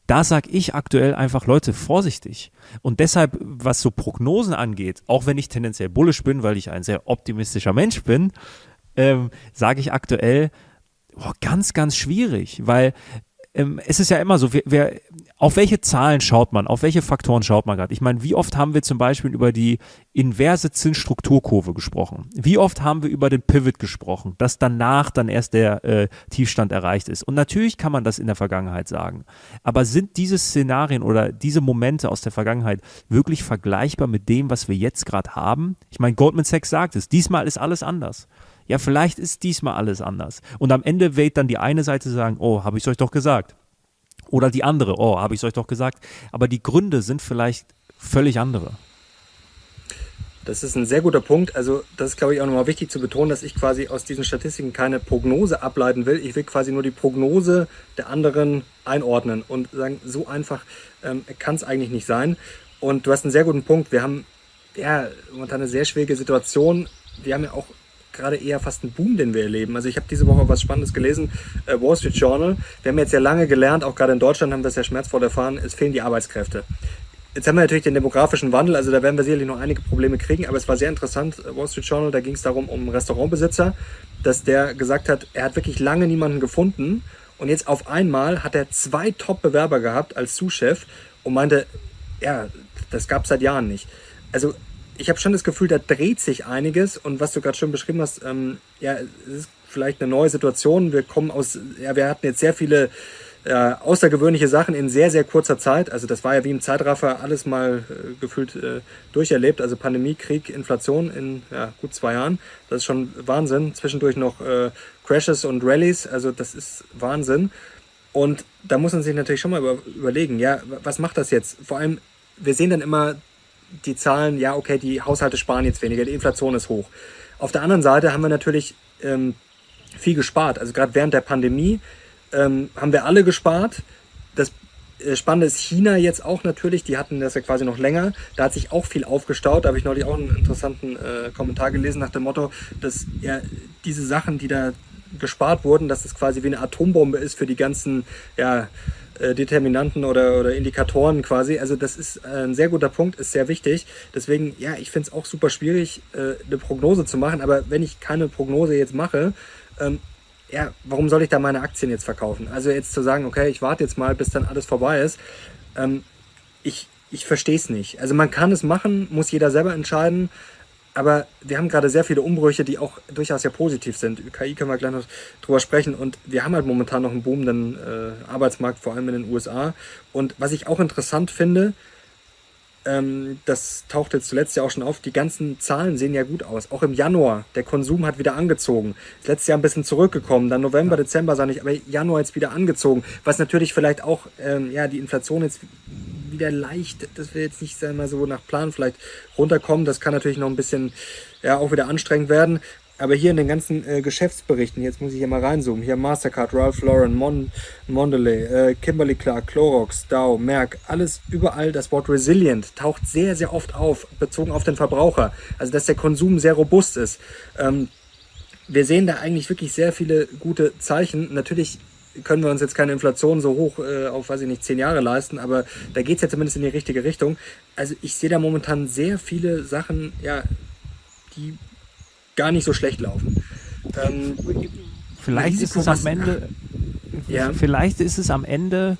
Speaker 2: Da sage ich aktuell einfach, Leute, vorsichtig. Und deshalb, was so Prognosen angeht, auch wenn ich tendenziell bullisch bin, weil ich ein sehr optimistischer Mensch bin, ähm, sage ich aktuell, oh, ganz, ganz schwierig, weil ähm, es ist ja immer so, wer, wer, auf welche Zahlen schaut man, auf welche Faktoren schaut man gerade? Ich meine, wie oft haben wir zum Beispiel über die inverse Zinsstrukturkurve gesprochen? Wie oft haben wir über den Pivot gesprochen, dass danach dann erst der äh, Tiefstand erreicht ist? Und natürlich kann man das in der Vergangenheit sagen. Aber sind diese Szenarien oder diese Momente aus der Vergangenheit wirklich vergleichbar mit dem, was wir jetzt gerade haben? Ich meine, Goldman Sachs sagt es, diesmal ist alles anders ja, vielleicht ist diesmal alles anders. Und am Ende wird dann die eine Seite sagen, oh, habe ich es euch doch gesagt. Oder die andere, oh, habe ich es euch doch gesagt. Aber die Gründe sind vielleicht völlig andere.
Speaker 1: Das ist ein sehr guter Punkt. Also das ist, glaube ich, auch nochmal wichtig zu betonen, dass ich quasi aus diesen Statistiken keine Prognose ableiten will. Ich will quasi nur die Prognose der anderen einordnen und sagen, so einfach ähm, kann es eigentlich nicht sein. Und du hast einen sehr guten Punkt. Wir haben ja momentan eine sehr schwierige Situation. Wir haben ja auch gerade eher fast ein Boom, den wir erleben. Also ich habe diese Woche was Spannendes gelesen, äh, Wall Street Journal. Wir haben jetzt ja lange gelernt, auch gerade in Deutschland haben wir es ja schmerzvoll erfahren, es fehlen die Arbeitskräfte. Jetzt haben wir natürlich den demografischen Wandel, also da werden wir sicherlich noch einige Probleme kriegen, aber es war sehr interessant, äh, Wall Street Journal, da ging es darum, um einen Restaurantbesitzer, dass der gesagt hat, er hat wirklich lange niemanden gefunden und jetzt auf einmal hat er zwei Top-Bewerber gehabt als Sous-Chef und meinte, ja, das gab es seit Jahren nicht. Also ich habe schon das Gefühl, da dreht sich einiges und was du gerade schon beschrieben hast, ähm, ja, es ist vielleicht eine neue Situation. Wir kommen aus, ja, wir hatten jetzt sehr viele äh, außergewöhnliche Sachen in sehr, sehr kurzer Zeit. Also das war ja wie im Zeitraffer alles mal äh, gefühlt äh, durcherlebt. Also Pandemie, Krieg, Inflation in ja, gut zwei Jahren. Das ist schon Wahnsinn. Zwischendurch noch äh, Crashes und Rallies. Also das ist Wahnsinn. Und da muss man sich natürlich schon mal über, überlegen, ja, was macht das jetzt? Vor allem, wir sehen dann immer die Zahlen, ja, okay, die Haushalte sparen jetzt weniger, die Inflation ist hoch. Auf der anderen Seite haben wir natürlich ähm, viel gespart. Also gerade während der Pandemie ähm, haben wir alle gespart. Das äh, Spannende ist China jetzt auch natürlich, die hatten das ja quasi noch länger. Da hat sich auch viel aufgestaut. Da habe ich neulich auch einen interessanten äh, Kommentar gelesen nach dem Motto, dass ja diese Sachen, die da gespart wurden, dass es quasi wie eine Atombombe ist für die ganzen ja, äh, Determinanten oder, oder Indikatoren quasi. Also das ist äh, ein sehr guter Punkt, ist sehr wichtig. Deswegen, ja, ich finde es auch super schwierig, äh, eine Prognose zu machen. Aber wenn ich keine Prognose jetzt mache, ähm, ja, warum soll ich da meine Aktien jetzt verkaufen? Also jetzt zu sagen, okay, ich warte jetzt mal, bis dann alles vorbei ist. Ähm, ich ich verstehe es nicht. Also man kann es machen, muss jeder selber entscheiden. Aber wir haben gerade sehr viele Umbrüche, die auch durchaus ja positiv sind. Über KI können wir gleich noch drüber sprechen. Und wir haben halt momentan noch einen boomenden äh, Arbeitsmarkt, vor allem in den USA. Und was ich auch interessant finde, ähm, das taucht jetzt zuletzt ja auch schon auf, die ganzen Zahlen sehen ja gut aus. Auch im Januar, der Konsum hat wieder angezogen. Das letzte Jahr ein bisschen zurückgekommen, dann November, Dezember sah nicht, aber Januar jetzt wieder angezogen. Was natürlich vielleicht auch ähm, ja, die Inflation jetzt wieder leicht, dass wir jetzt nicht sagen wir mal so nach Plan vielleicht runterkommen. Das kann natürlich noch ein bisschen ja auch wieder anstrengend werden. Aber hier in den ganzen äh, Geschäftsberichten, jetzt muss ich hier mal reinzoomen, hier Mastercard, Ralph Lauren, Mon Mondelez, äh, Kimberly Clark, Clorox, Dow, Merck, alles überall das Wort resilient taucht sehr, sehr oft auf, bezogen auf den Verbraucher. Also dass der Konsum sehr robust ist. Ähm, wir sehen da eigentlich wirklich sehr viele gute Zeichen. Natürlich können wir uns jetzt keine Inflation so hoch äh, auf, weiß ich nicht, zehn Jahre leisten, aber da geht es ja zumindest in die richtige Richtung. Also ich sehe da momentan sehr viele Sachen, ja, die gar nicht so schlecht laufen.
Speaker 2: Ähm, vielleicht ist es am Ende, ja. vielleicht ist es am Ende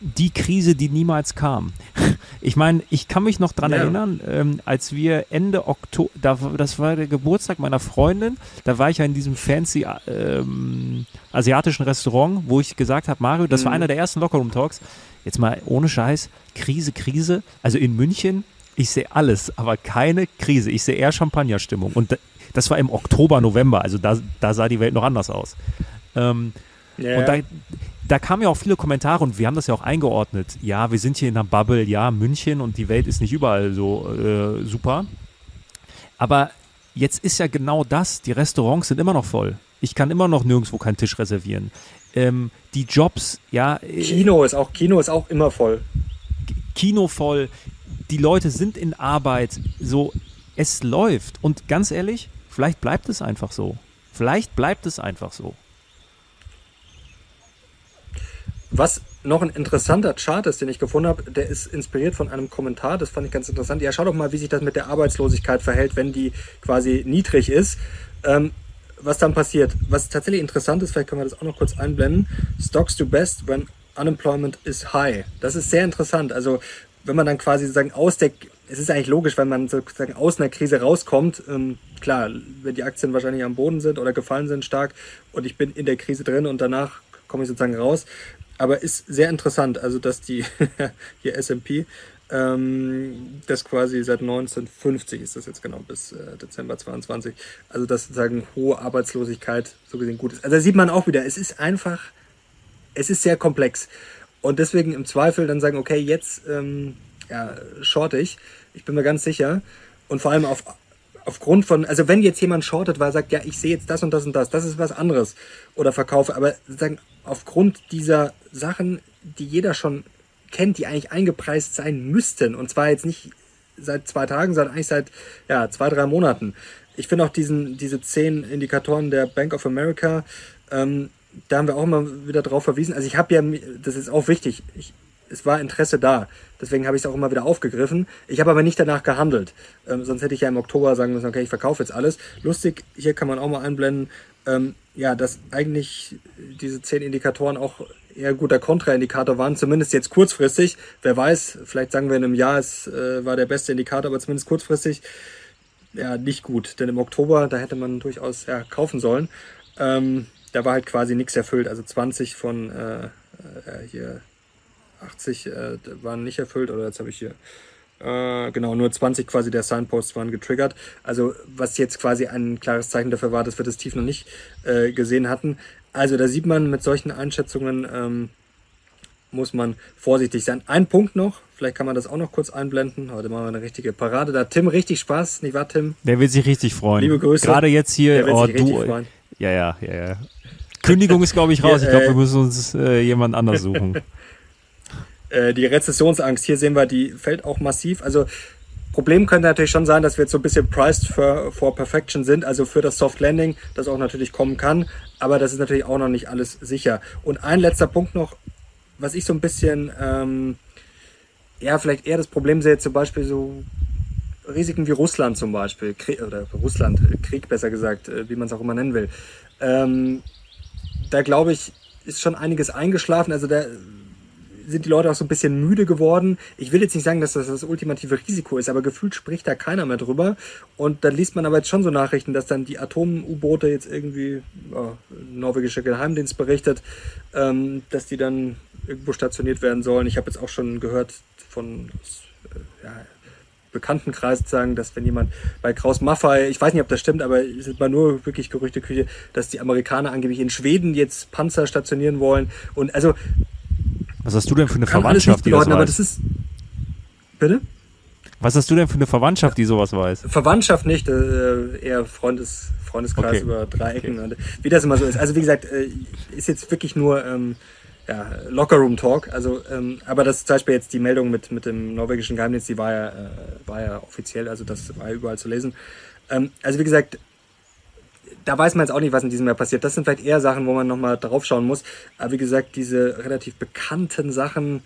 Speaker 2: die Krise, die niemals kam. Ich meine, ich kann mich noch dran ja. erinnern, ähm, als wir Ende Oktober, da, das war der Geburtstag meiner Freundin, da war ich ja in diesem fancy ähm, asiatischen Restaurant, wo ich gesagt habe, Mario, das mhm. war einer der ersten Lockerroom-Talks, jetzt mal ohne Scheiß, Krise, Krise, also in München, ich sehe alles, aber keine Krise, ich sehe eher Champagnerstimmung und das war im Oktober, November, also da, da sah die Welt noch anders aus. Ähm, yeah. Und da, da kamen ja auch viele Kommentare und wir haben das ja auch eingeordnet. Ja, wir sind hier in einer Bubble, ja, München und die Welt ist nicht überall so äh, super. Aber jetzt ist ja genau das, die Restaurants sind immer noch voll. Ich kann immer noch nirgendwo keinen Tisch reservieren. Ähm, die Jobs, ja.
Speaker 1: Äh, Kino ist auch, Kino ist auch immer voll.
Speaker 2: Kino voll. Die Leute sind in Arbeit. So, es läuft. Und ganz ehrlich, vielleicht bleibt es einfach so. Vielleicht bleibt es einfach so.
Speaker 1: Was noch ein interessanter Chart ist, den ich gefunden habe, der ist inspiriert von einem Kommentar, das fand ich ganz interessant. Ja, schau doch mal, wie sich das mit der Arbeitslosigkeit verhält, wenn die quasi niedrig ist. Ähm, was dann passiert. Was tatsächlich interessant ist, vielleicht können wir das auch noch kurz einblenden. Stocks do best when unemployment is high. Das ist sehr interessant. Also wenn man dann quasi sozusagen aus der, es ist eigentlich logisch, wenn man sozusagen aus einer Krise rauskommt, ähm, klar, wenn die Aktien wahrscheinlich am Boden sind oder gefallen sind stark und ich bin in der Krise drin und danach komme ich sozusagen raus, aber ist sehr interessant, also dass die hier S&P ähm, das quasi seit 1950 ist das jetzt genau bis äh, Dezember 22, also dass sozusagen hohe Arbeitslosigkeit so gesehen gut ist. Also da sieht man auch wieder, es ist einfach, es ist sehr komplex und deswegen im Zweifel dann sagen, okay, jetzt ähm, ja, short ich, ich bin mir ganz sicher. Und vor allem auf aufgrund von, also wenn jetzt jemand shortet, weil er sagt, ja, ich sehe jetzt das und das und das, das ist was anderes. Oder verkaufe, aber sozusagen aufgrund dieser Sachen, die jeder schon kennt, die eigentlich eingepreist sein müssten, und zwar jetzt nicht seit zwei Tagen, sondern eigentlich seit ja, zwei, drei Monaten. Ich finde auch diesen, diese zehn Indikatoren der Bank of America, ähm, da haben wir auch mal wieder drauf verwiesen. Also ich habe ja, das ist auch wichtig, ich, es war Interesse da. Deswegen habe ich es auch immer wieder aufgegriffen. Ich habe aber nicht danach gehandelt. Ähm, sonst hätte ich ja im Oktober sagen müssen, okay, ich verkaufe jetzt alles. Lustig, hier kann man auch mal einblenden, ähm, ja, dass eigentlich diese zehn Indikatoren auch eher guter Kontraindikator waren, zumindest jetzt kurzfristig. Wer weiß, vielleicht sagen wir in einem Jahr, es äh, war der beste Indikator, aber zumindest kurzfristig ja nicht gut. Denn im Oktober, da hätte man durchaus ja, kaufen sollen. Ähm, da war halt quasi nichts erfüllt. Also 20 von äh, äh, hier 80 äh, waren nicht erfüllt, oder jetzt habe ich hier äh, genau, nur 20 quasi der Signposts waren getriggert. Also was jetzt quasi ein klares Zeichen dafür war, dass wir das Tief noch nicht äh, gesehen hatten. Also da sieht man mit solchen Einschätzungen ähm, muss man vorsichtig sein. Ein Punkt noch, vielleicht kann man das auch noch kurz einblenden. Heute machen wir eine richtige Parade. Da hat Tim richtig Spaß, nicht wahr, Tim?
Speaker 2: Der wird sich richtig freuen.
Speaker 1: Liebe Grüße.
Speaker 2: Gerade jetzt hier, oh, du. Ja, ja, ja, ja. Kündigung ist, glaube ich, raus. ich glaube, wir müssen uns äh, jemand anders suchen.
Speaker 1: Äh, die Rezessionsangst, hier sehen wir, die fällt auch massiv. Also Problem könnte natürlich schon sein, dass wir jetzt so ein bisschen priced for, for perfection sind, also für das Soft Landing, das auch natürlich kommen kann. Aber das ist natürlich auch noch nicht alles sicher. Und ein letzter Punkt noch, was ich so ein bisschen, ähm, ja, vielleicht eher das Problem sehe, zum Beispiel so Risiken wie Russland zum Beispiel, Krieg, oder Russland, Krieg besser gesagt, äh, wie man es auch immer nennen will. Ähm, da glaube ich, ist schon einiges eingeschlafen. Also da sind die Leute auch so ein bisschen müde geworden. Ich will jetzt nicht sagen, dass das das ultimative Risiko ist, aber gefühlt spricht da keiner mehr drüber. Und dann liest man aber jetzt schon so Nachrichten, dass dann die Atom-U-Boote jetzt irgendwie, oh, norwegischer Geheimdienst berichtet, ähm, dass die dann irgendwo stationiert werden sollen. Ich habe jetzt auch schon gehört von äh, ja, Bekanntenkreis sagen, dass wenn jemand bei Kraus Maffei, ich weiß nicht, ob das stimmt, aber es ist mal nur wirklich Gerüchteküche, dass die Amerikaner angeblich in Schweden jetzt Panzer stationieren wollen. Und also
Speaker 2: was hast du denn für eine Verwandtschaft, die das weiß? Aber das ist,
Speaker 1: bitte?
Speaker 2: Was hast du denn für eine Verwandtschaft, die sowas weiß?
Speaker 1: Verwandtschaft nicht, äh, eher Freundes, Freundeskreis okay. über drei Ecken. Okay. Wie das immer so ist. Also wie gesagt, äh, ist jetzt wirklich nur ähm, ja, Lockerroom Talk. Also, ähm, aber das zum Beispiel jetzt die Meldung mit, mit dem norwegischen Geheimdienst, die war ja, äh, war ja offiziell, also das war ja überall zu lesen. Ähm, also wie gesagt, da weiß man jetzt auch nicht, was in diesem Jahr passiert. Das sind vielleicht eher Sachen, wo man nochmal drauf schauen muss. Aber wie gesagt, diese relativ bekannten Sachen,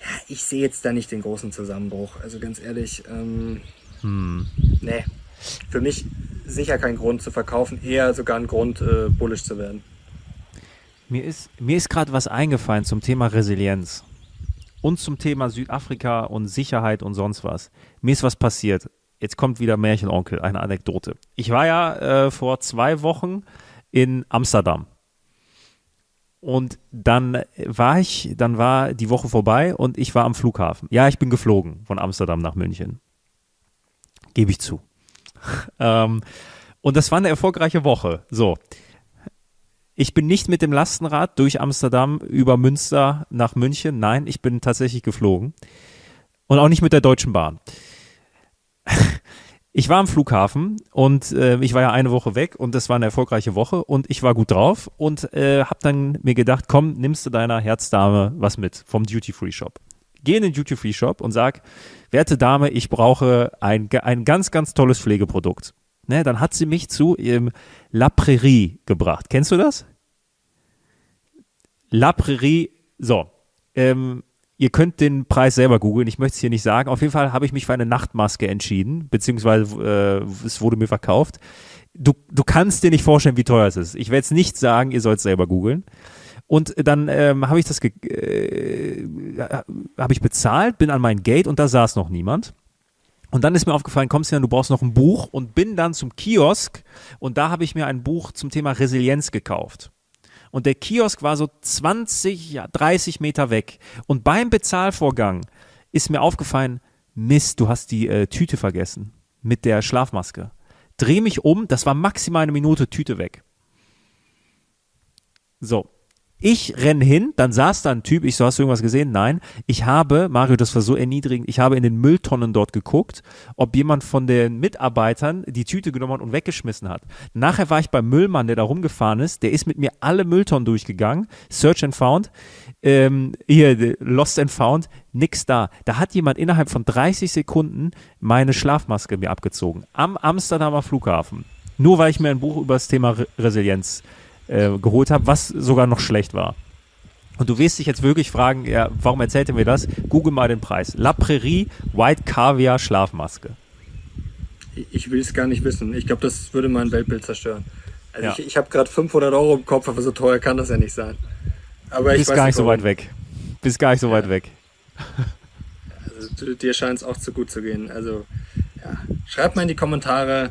Speaker 1: ja, ich sehe jetzt da nicht den großen Zusammenbruch. Also ganz ehrlich, ähm, Hm. Nee. Für mich sicher kein Grund zu verkaufen, eher sogar ein Grund, äh, bullish zu werden.
Speaker 2: Mir ist, mir ist gerade was eingefallen zum Thema Resilienz und zum Thema Südafrika und Sicherheit und sonst was. Mir ist was passiert. Jetzt kommt wieder Märchenonkel, eine Anekdote. Ich war ja äh, vor zwei Wochen in Amsterdam. Und dann war ich, dann war die Woche vorbei und ich war am Flughafen. Ja, ich bin geflogen von Amsterdam nach München. Gebe ich zu. ähm, und das war eine erfolgreiche Woche. So. Ich bin nicht mit dem Lastenrad durch Amsterdam über Münster nach München. Nein, ich bin tatsächlich geflogen. Und auch nicht mit der Deutschen Bahn. ich war am Flughafen und äh, ich war ja eine Woche weg und das war eine erfolgreiche Woche und ich war gut drauf und äh, habe dann mir gedacht, komm, nimmst du deiner Herzdame was mit vom Duty Free Shop. Geh in den Duty Free Shop und sag, werte Dame, ich brauche ein, ein ganz, ganz tolles Pflegeprodukt. Ne, dann hat sie mich zu ihrem La Prairie gebracht. Kennst du das? La Prairie, so, ähm, Ihr könnt den Preis selber googeln, ich möchte es hier nicht sagen. Auf jeden Fall habe ich mich für eine Nachtmaske entschieden, beziehungsweise äh, es wurde mir verkauft. Du, du kannst dir nicht vorstellen, wie teuer es ist. Ich werde es nicht sagen, ihr sollt es selber googeln. Und dann ähm, habe ich das äh, habe ich bezahlt, bin an mein Gate und da saß noch niemand. Und dann ist mir aufgefallen, kommst du du brauchst noch ein Buch und bin dann zum Kiosk und da habe ich mir ein Buch zum Thema Resilienz gekauft und der Kiosk war so 20, ja, 30 Meter weg. Und beim Bezahlvorgang ist mir aufgefallen, Mist, du hast die äh, Tüte vergessen mit der Schlafmaske. Dreh mich um, das war maximal eine Minute Tüte weg. So, ich renn hin, dann saß da ein Typ, ich so, hast du irgendwas gesehen? Nein. Ich habe, Mario, das war so erniedrigend, ich habe in den Mülltonnen dort geguckt, ob jemand von den Mitarbeitern die Tüte genommen hat und weggeschmissen hat. Nachher war ich beim Müllmann, der da rumgefahren ist, der ist mit mir alle Mülltonnen durchgegangen, Search and Found, ähm, hier, Lost and Found, nix da. Da hat jemand innerhalb von 30 Sekunden meine Schlafmaske mir abgezogen. Am Amsterdamer Flughafen. Nur weil ich mir ein Buch über das Thema Re Resilienz äh, geholt habe, was sogar noch schlecht war. Und du wirst dich jetzt wirklich fragen, ja, warum erzählt er mir das? Google mal den Preis. La Prairie White Caviar Schlafmaske.
Speaker 1: Ich will es gar nicht wissen. Ich glaube, das würde mein Weltbild zerstören. Also ja. ich, ich habe gerade 500 Euro im Kopf, aber so teuer kann das ja nicht sein.
Speaker 2: Aber ich Bist gar nicht so weit weg. Bist gar nicht so ja. weit weg.
Speaker 1: Also, dir scheint es auch zu gut zu gehen. Also ja, schreibt mal in die Kommentare,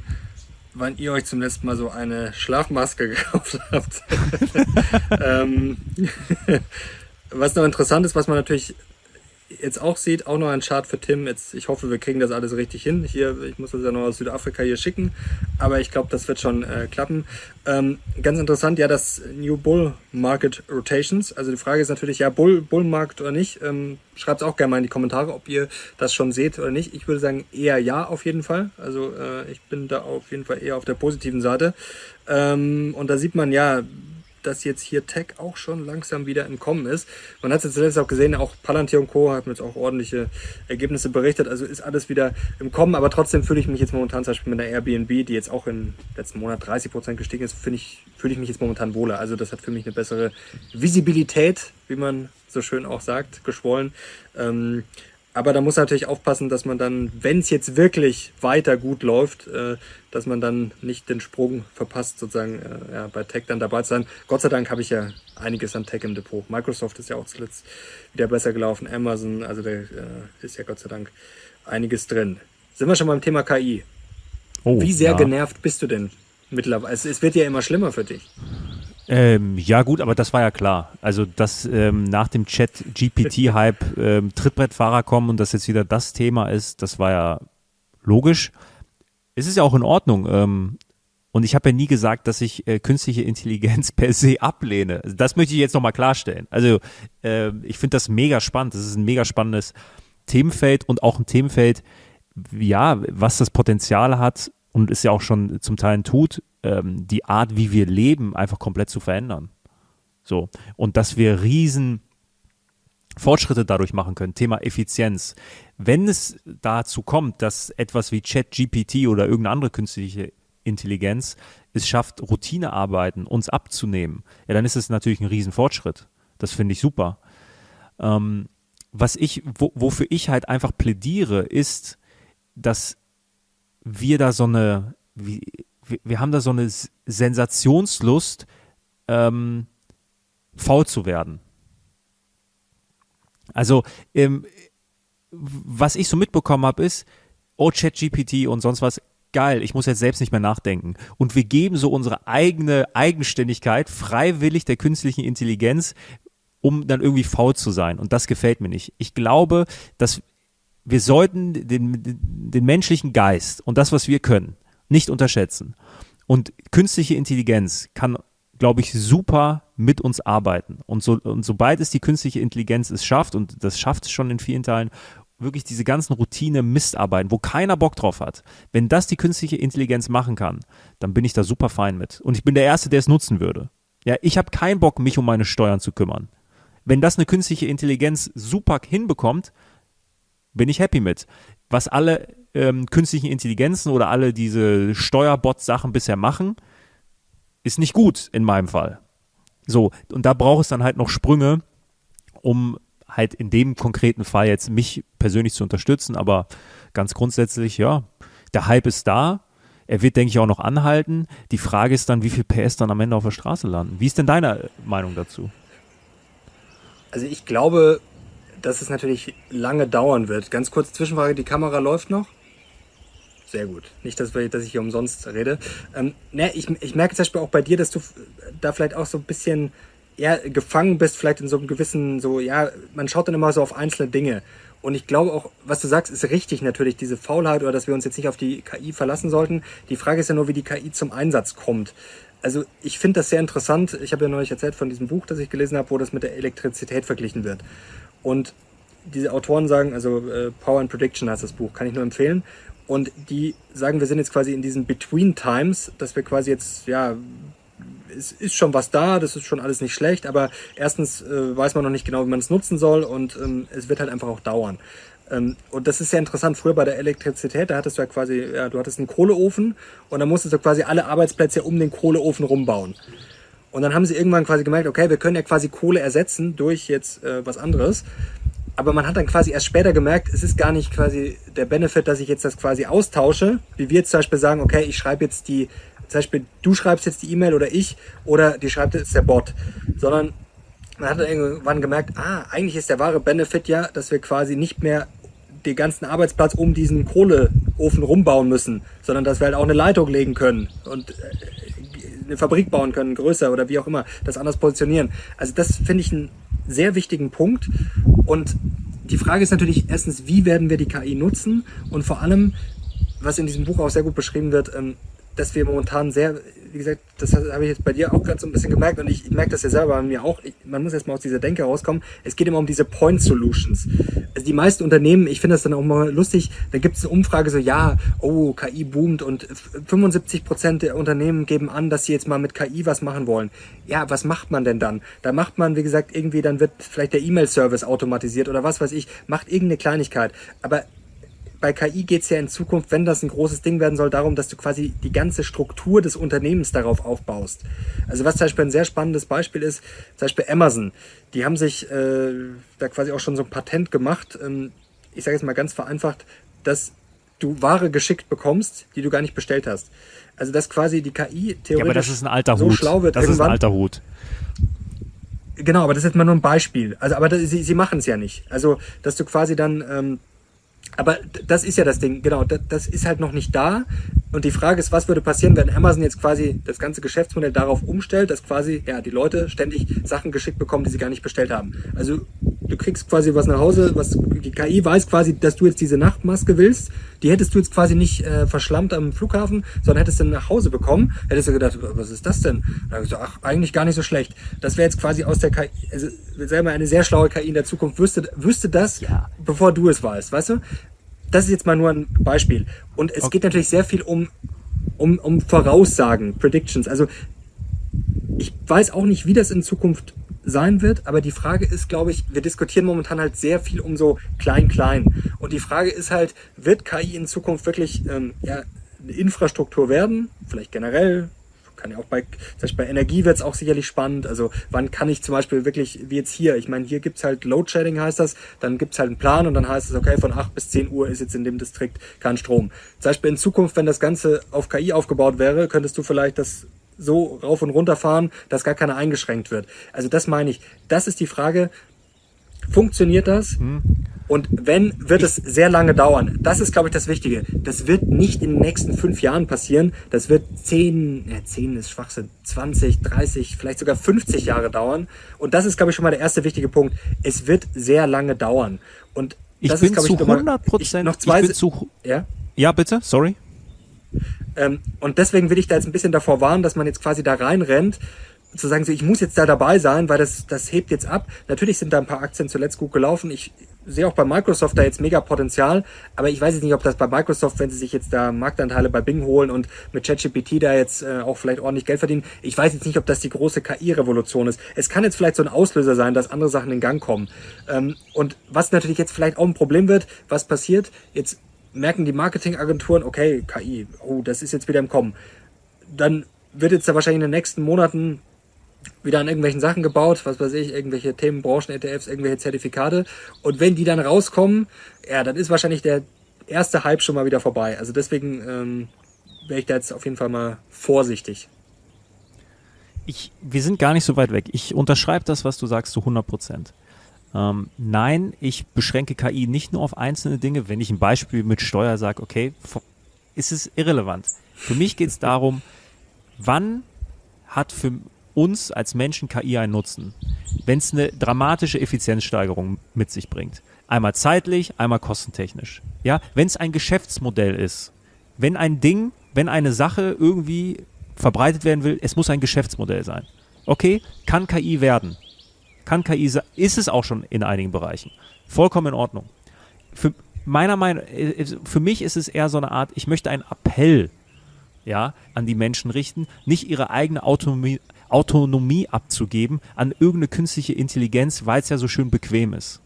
Speaker 1: wann ihr euch zum letzten Mal so eine Schlafmaske gekauft habt. ähm, was noch interessant ist, was man natürlich jetzt auch sieht, auch noch ein Chart für Tim. Jetzt, ich hoffe, wir kriegen das alles richtig hin. Hier, ich muss das ja noch aus Südafrika hier schicken, aber ich glaube, das wird schon äh, klappen. Ähm, ganz interessant, ja, das New Bull Market Rotations. Also die Frage ist natürlich, ja, Bull, Bull Market oder nicht. Ähm, Schreibt es auch gerne mal in die Kommentare, ob ihr das schon seht oder nicht. Ich würde sagen, eher ja, auf jeden Fall. Also äh, ich bin da auf jeden Fall eher auf der positiven Seite. Ähm, und da sieht man ja, dass jetzt hier Tech auch schon langsam wieder im Kommen ist. Man hat es jetzt zuletzt auch gesehen, auch Palantir und Co. hat jetzt auch ordentliche Ergebnisse berichtet, also ist alles wieder im Kommen, aber trotzdem fühle ich mich jetzt momentan zum Beispiel mit der Airbnb, die jetzt auch im letzten Monat 30 Prozent gestiegen ist, finde ich, fühle ich mich jetzt momentan wohler. Also das hat für mich eine bessere Visibilität, wie man so schön auch sagt, geschwollen. Ähm, aber da muss man natürlich aufpassen, dass man dann, wenn es jetzt wirklich weiter gut läuft, äh, dass man dann nicht den Sprung verpasst, sozusagen äh, ja, bei Tech dann dabei zu sein. Gott sei Dank habe ich ja einiges an Tech im Depot. Microsoft ist ja auch zuletzt wieder besser gelaufen, Amazon, also da äh, ist ja Gott sei Dank einiges drin. Sind wir schon beim Thema KI? Oh, Wie sehr ja. genervt bist du denn mittlerweile? Es, es wird ja immer schlimmer für dich.
Speaker 2: Ähm, ja gut, aber das war ja klar. Also dass ähm, nach dem Chat-GPT-Hype ähm, Trittbrettfahrer kommen und das jetzt wieder das Thema ist, das war ja logisch. Es ist ja auch in Ordnung. Ähm, und ich habe ja nie gesagt, dass ich äh, künstliche Intelligenz per se ablehne. Das möchte ich jetzt nochmal klarstellen. Also äh, ich finde das mega spannend. Das ist ein mega spannendes Themenfeld und auch ein Themenfeld, ja, was das Potenzial hat und es ja auch schon zum Teil tut, ähm, die Art, wie wir leben, einfach komplett zu verändern. So. Und dass wir riesen Fortschritte dadurch machen können. Thema Effizienz. Wenn es dazu kommt, dass etwas wie ChatGPT oder irgendeine andere künstliche Intelligenz es schafft, Routinearbeiten uns abzunehmen, ja, dann ist es natürlich ein Riesenfortschritt. Das finde ich super. Ähm, was ich, wo, wofür ich halt einfach plädiere, ist, dass wir da so eine, wie, wir, wir haben da so eine Sensationslust, ähm, faul zu werden. Also, ähm, was ich so mitbekommen habe, ist, oh, ChatGPT und sonst was, geil, ich muss jetzt selbst nicht mehr nachdenken. Und wir geben so unsere eigene Eigenständigkeit freiwillig der künstlichen Intelligenz, um dann irgendwie faul zu sein. Und das gefällt mir nicht. Ich glaube, dass wir sollten den, den menschlichen Geist und das, was wir können, nicht unterschätzen. Und künstliche Intelligenz kann, glaube ich, super mit uns arbeiten. Und, so, und sobald es die künstliche Intelligenz es schafft, und das schafft es schon in vielen Teilen, wirklich diese ganzen Routine Mistarbeiten, wo keiner Bock drauf hat. Wenn das die künstliche Intelligenz machen kann, dann bin ich da super fein mit. Und ich bin der Erste, der es nutzen würde. Ja, ich habe keinen Bock, mich um meine Steuern zu kümmern. Wenn das eine künstliche Intelligenz super hinbekommt, bin ich happy mit. Was alle ähm, künstlichen Intelligenzen oder alle diese Steuerbot-Sachen bisher machen, ist nicht gut in meinem Fall. So, und da braucht es dann halt noch Sprünge, um halt in dem konkreten Fall jetzt mich persönlich zu unterstützen, aber ganz grundsätzlich, ja, der Hype ist da. Er wird, denke ich, auch noch anhalten. Die Frage ist dann, wie viel PS dann am Ende auf der Straße landen. Wie ist denn deine Meinung dazu?
Speaker 1: Also ich glaube, dass es natürlich lange dauern wird. Ganz kurz Zwischenfrage, die Kamera läuft noch? Sehr gut. Nicht, dass, wir, dass ich hier umsonst rede. Ähm, ne, ich, ich merke zum Beispiel auch bei dir, dass du da vielleicht auch so ein bisschen ja, gefangen bist, vielleicht in so einem gewissen, so, ja, man schaut dann immer so auf einzelne Dinge. Und ich glaube auch, was du sagst, ist richtig natürlich, diese Faulheit oder dass wir uns jetzt nicht auf die KI verlassen sollten. Die Frage ist ja nur, wie die KI zum Einsatz kommt. Also ich finde das sehr interessant. Ich habe ja neulich erzählt von diesem Buch, das ich gelesen habe, wo das mit der Elektrizität verglichen wird. Und diese Autoren sagen, also äh, Power and Prediction heißt das Buch, kann ich nur empfehlen. Und die sagen, wir sind jetzt quasi in diesen Between Times, dass wir quasi jetzt, ja, es ist schon was da, das ist schon alles nicht schlecht, aber erstens äh, weiß man noch nicht genau, wie man es nutzen soll und ähm, es wird halt einfach auch dauern. Ähm, und das ist sehr interessant. Früher bei der Elektrizität, da hattest du ja quasi, ja, du hattest einen Kohleofen und dann musstest du quasi alle Arbeitsplätze um den Kohleofen rumbauen. Und dann haben sie irgendwann quasi gemerkt, okay, wir können ja quasi Kohle ersetzen durch jetzt äh, was anderes. Aber man hat dann quasi erst später gemerkt, es ist gar nicht quasi der Benefit, dass ich jetzt das quasi austausche, wie wir jetzt zum Beispiel sagen, okay, ich schreibe jetzt die zum Beispiel, du schreibst jetzt die E-Mail oder ich oder die schreibt jetzt der Bot, sondern man hat dann irgendwann gemerkt, ah, eigentlich ist der wahre Benefit ja, dass wir quasi nicht mehr den ganzen Arbeitsplatz um diesen Kohleofen rumbauen müssen, sondern dass wir halt auch eine Leitung legen können und äh, eine Fabrik bauen können, größer oder wie auch immer, das anders positionieren. Also das finde ich einen sehr wichtigen Punkt und die Frage ist natürlich erstens, wie werden wir die KI nutzen und vor allem, was in diesem Buch auch sehr gut beschrieben wird, ähm, dass wir momentan sehr, wie gesagt, das habe ich jetzt bei dir auch gerade so ein bisschen gemerkt und ich, merke das ja selber bei mir auch. Ich, man muss erstmal aus dieser Denke rauskommen. Es geht immer um diese Point Solutions. Also die meisten Unternehmen, ich finde das dann auch mal lustig, da gibt es eine Umfrage so, ja, oh, KI boomt und 75 Prozent der Unternehmen geben an, dass sie jetzt mal mit KI was machen wollen. Ja, was macht man denn dann? Da macht man, wie gesagt, irgendwie, dann wird vielleicht der E-Mail-Service automatisiert oder was weiß ich, macht irgendeine Kleinigkeit. Aber bei KI geht es ja in Zukunft, wenn das ein großes Ding werden soll, darum, dass du quasi die ganze Struktur des Unternehmens darauf aufbaust. Also was zum Beispiel ein sehr spannendes Beispiel ist, zum Beispiel Amazon. Die haben sich äh, da quasi auch schon so ein Patent gemacht, ähm, ich sage jetzt mal ganz vereinfacht, dass du Ware geschickt bekommst, die du gar nicht bestellt hast. Also dass quasi die KI theoretisch ja, aber
Speaker 2: das ist ein alter
Speaker 1: so
Speaker 2: Hut.
Speaker 1: schlau wird
Speaker 2: das irgendwann. ist ein alter Hut.
Speaker 1: Genau, aber das ist jetzt mal nur ein Beispiel. Also, aber das, sie, sie machen es ja nicht. Also, dass du quasi dann ähm, aber das ist ja das Ding, genau, das, das ist halt noch nicht da. Und die Frage ist, was würde passieren, wenn Amazon jetzt quasi das ganze Geschäftsmodell darauf umstellt, dass quasi ja die Leute ständig Sachen geschickt bekommen, die sie gar nicht bestellt haben. Also du kriegst quasi was nach Hause, was die KI weiß quasi, dass du jetzt diese Nachtmaske willst. Die hättest du jetzt quasi nicht äh, verschlammt am Flughafen, sondern hättest du nach Hause bekommen. Hättest du gedacht, was ist das denn? Dann ich so, ach, eigentlich gar nicht so schlecht. Das wäre jetzt quasi aus der KI, also selber eine sehr schlaue KI in der Zukunft wüsste, wüsste das, ja. bevor du es weißt, weißt du? Das ist jetzt mal nur ein Beispiel. Und es okay. geht natürlich sehr viel um, um, um Voraussagen, Predictions. Also ich weiß auch nicht, wie das in Zukunft sein wird, aber die Frage ist, glaube ich, wir diskutieren momentan halt sehr viel um so klein-klein. Und die Frage ist halt, wird KI in Zukunft wirklich ähm, ja, eine Infrastruktur werden? Vielleicht generell, kann ja auch bei, zum Beispiel bei Energie wird es auch sicherlich spannend. Also wann kann ich zum Beispiel wirklich, wie jetzt hier, ich meine, hier gibt's halt Load Shedding heißt das, dann gibt's halt einen Plan und dann heißt es, okay, von 8 bis 10 Uhr ist jetzt in dem Distrikt kein Strom. Zum Beispiel in Zukunft, wenn das Ganze auf KI aufgebaut wäre, könntest du vielleicht das so rauf und runter fahren, dass gar keiner eingeschränkt wird. Also das meine ich. Das ist die Frage, funktioniert das? Hm. Und wenn, wird es sehr lange dauern. Das ist, glaube ich, das Wichtige. Das wird nicht in den nächsten fünf Jahren passieren. Das wird zehn, ja, zehn ist Schwachsinn, 20, 30, vielleicht sogar 50 Jahre dauern. Und das ist, glaube ich, schon mal der erste wichtige Punkt. Es wird sehr lange dauern. Und
Speaker 2: das
Speaker 1: ich
Speaker 2: bin ist, zu 100 Prozent.
Speaker 1: Noch zwei,
Speaker 2: zu, ja? ja, bitte, sorry.
Speaker 1: Ähm, und deswegen will ich da jetzt ein bisschen davor warnen, dass man jetzt quasi da reinrennt zu sagen, so, ich muss jetzt da dabei sein, weil das, das hebt jetzt ab. Natürlich sind da ein paar Aktien zuletzt gut gelaufen. Ich sehe auch bei Microsoft da jetzt mega Potenzial, aber ich weiß jetzt nicht, ob das bei Microsoft, wenn sie sich jetzt da Marktanteile bei Bing holen und mit ChatGPT da jetzt äh, auch vielleicht ordentlich Geld verdienen, ich weiß jetzt nicht, ob das die große KI-Revolution ist. Es kann jetzt vielleicht so ein Auslöser sein, dass andere Sachen in Gang kommen. Ähm, und was natürlich jetzt vielleicht auch ein Problem wird, was passiert, jetzt merken die Marketingagenturen, okay, KI, oh, das ist jetzt wieder im Kommen. Dann wird jetzt da wahrscheinlich in den nächsten Monaten wieder an irgendwelchen Sachen gebaut, was weiß ich, irgendwelche Themen, Branchen, ETFs, irgendwelche Zertifikate. Und wenn die dann rauskommen, ja, dann ist wahrscheinlich der erste Hype schon mal wieder vorbei. Also deswegen ähm, wäre ich da jetzt auf jeden Fall mal vorsichtig.
Speaker 2: Ich, wir sind gar nicht so weit weg. Ich unterschreibe das, was du sagst, zu 100 Prozent. Ähm, nein, ich beschränke KI nicht nur auf einzelne Dinge. Wenn ich ein Beispiel mit Steuer sage, okay, ist es irrelevant. Für mich geht es darum, wann hat für uns als Menschen KI einen Nutzen, wenn es eine dramatische Effizienzsteigerung mit sich bringt. Einmal zeitlich, einmal kostentechnisch. Ja, wenn es ein Geschäftsmodell ist, wenn ein Ding, wenn eine Sache irgendwie verbreitet werden will, es muss ein Geschäftsmodell sein. Okay, kann KI werden. Kann KI, ist es auch schon in einigen Bereichen. Vollkommen in Ordnung. Für meiner Meinung, äh, für mich ist es eher so eine Art, ich möchte einen Appell ja, an die Menschen richten, nicht ihre eigene Autonomie, Autonomie abzugeben an irgendeine künstliche Intelligenz, weil es ja so schön bequem ist.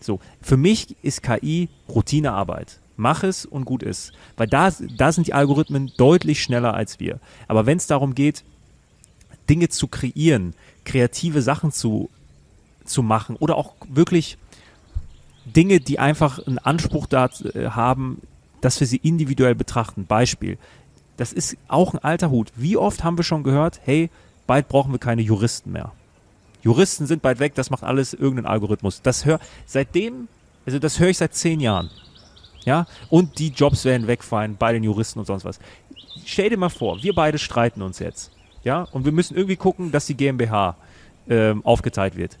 Speaker 2: So, für mich ist KI Routinearbeit. Mach es und gut ist. Weil da, da sind die Algorithmen deutlich schneller als wir. Aber wenn es darum geht, Dinge zu kreieren, kreative Sachen zu, zu machen oder auch wirklich Dinge, die einfach einen Anspruch da äh, haben, dass wir sie individuell betrachten. Beispiel, das ist auch ein alter Hut. Wie oft haben wir schon gehört, hey, bald brauchen wir keine Juristen mehr. Juristen sind bald weg, das macht alles irgendein Algorithmus. Das hör, seitdem, also das höre ich seit zehn Jahren. Ja, und die Jobs werden wegfallen bei den Juristen und sonst was. Stell dir mal vor, wir beide streiten uns jetzt. Ja, und wir müssen irgendwie gucken, dass die GmbH ähm, aufgeteilt wird.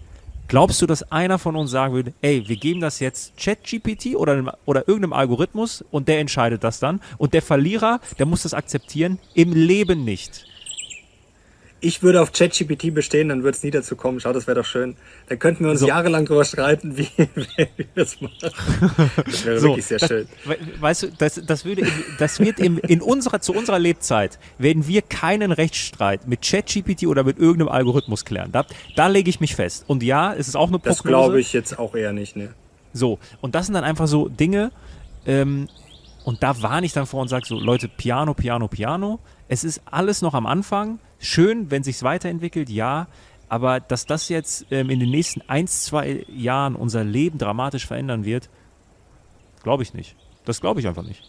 Speaker 2: Glaubst du, dass einer von uns sagen würde, ey, wir geben das jetzt ChatGPT oder, oder irgendeinem Algorithmus und der entscheidet das dann und der Verlierer, der muss das akzeptieren? Im Leben nicht
Speaker 1: ich würde auf ChatGPT bestehen, dann würde es nie dazu kommen. Schau, das wäre doch schön. Da könnten wir uns so. jahrelang drüber streiten, wie, wie wir das machen. Das wäre so, wirklich sehr
Speaker 2: das,
Speaker 1: schön.
Speaker 2: Weißt du, das, das, würde, das wird im, in unserer, zu unserer Lebzeit, werden wir keinen Rechtsstreit mit ChatGPT oder mit irgendeinem Algorithmus klären. Da, da lege ich mich fest. Und ja, es ist auch eine
Speaker 1: Prognose. Das glaube ich jetzt auch eher nicht, ne.
Speaker 2: So, und das sind dann einfach so Dinge, ähm, und da warne ich dann vor und sage so, Leute, Piano, Piano, Piano. Es ist alles noch am Anfang. Schön, wenn sich's weiterentwickelt, ja. Aber dass das jetzt ähm, in den nächsten ein, zwei Jahren unser Leben dramatisch verändern wird, glaube ich nicht. Das glaube ich einfach nicht.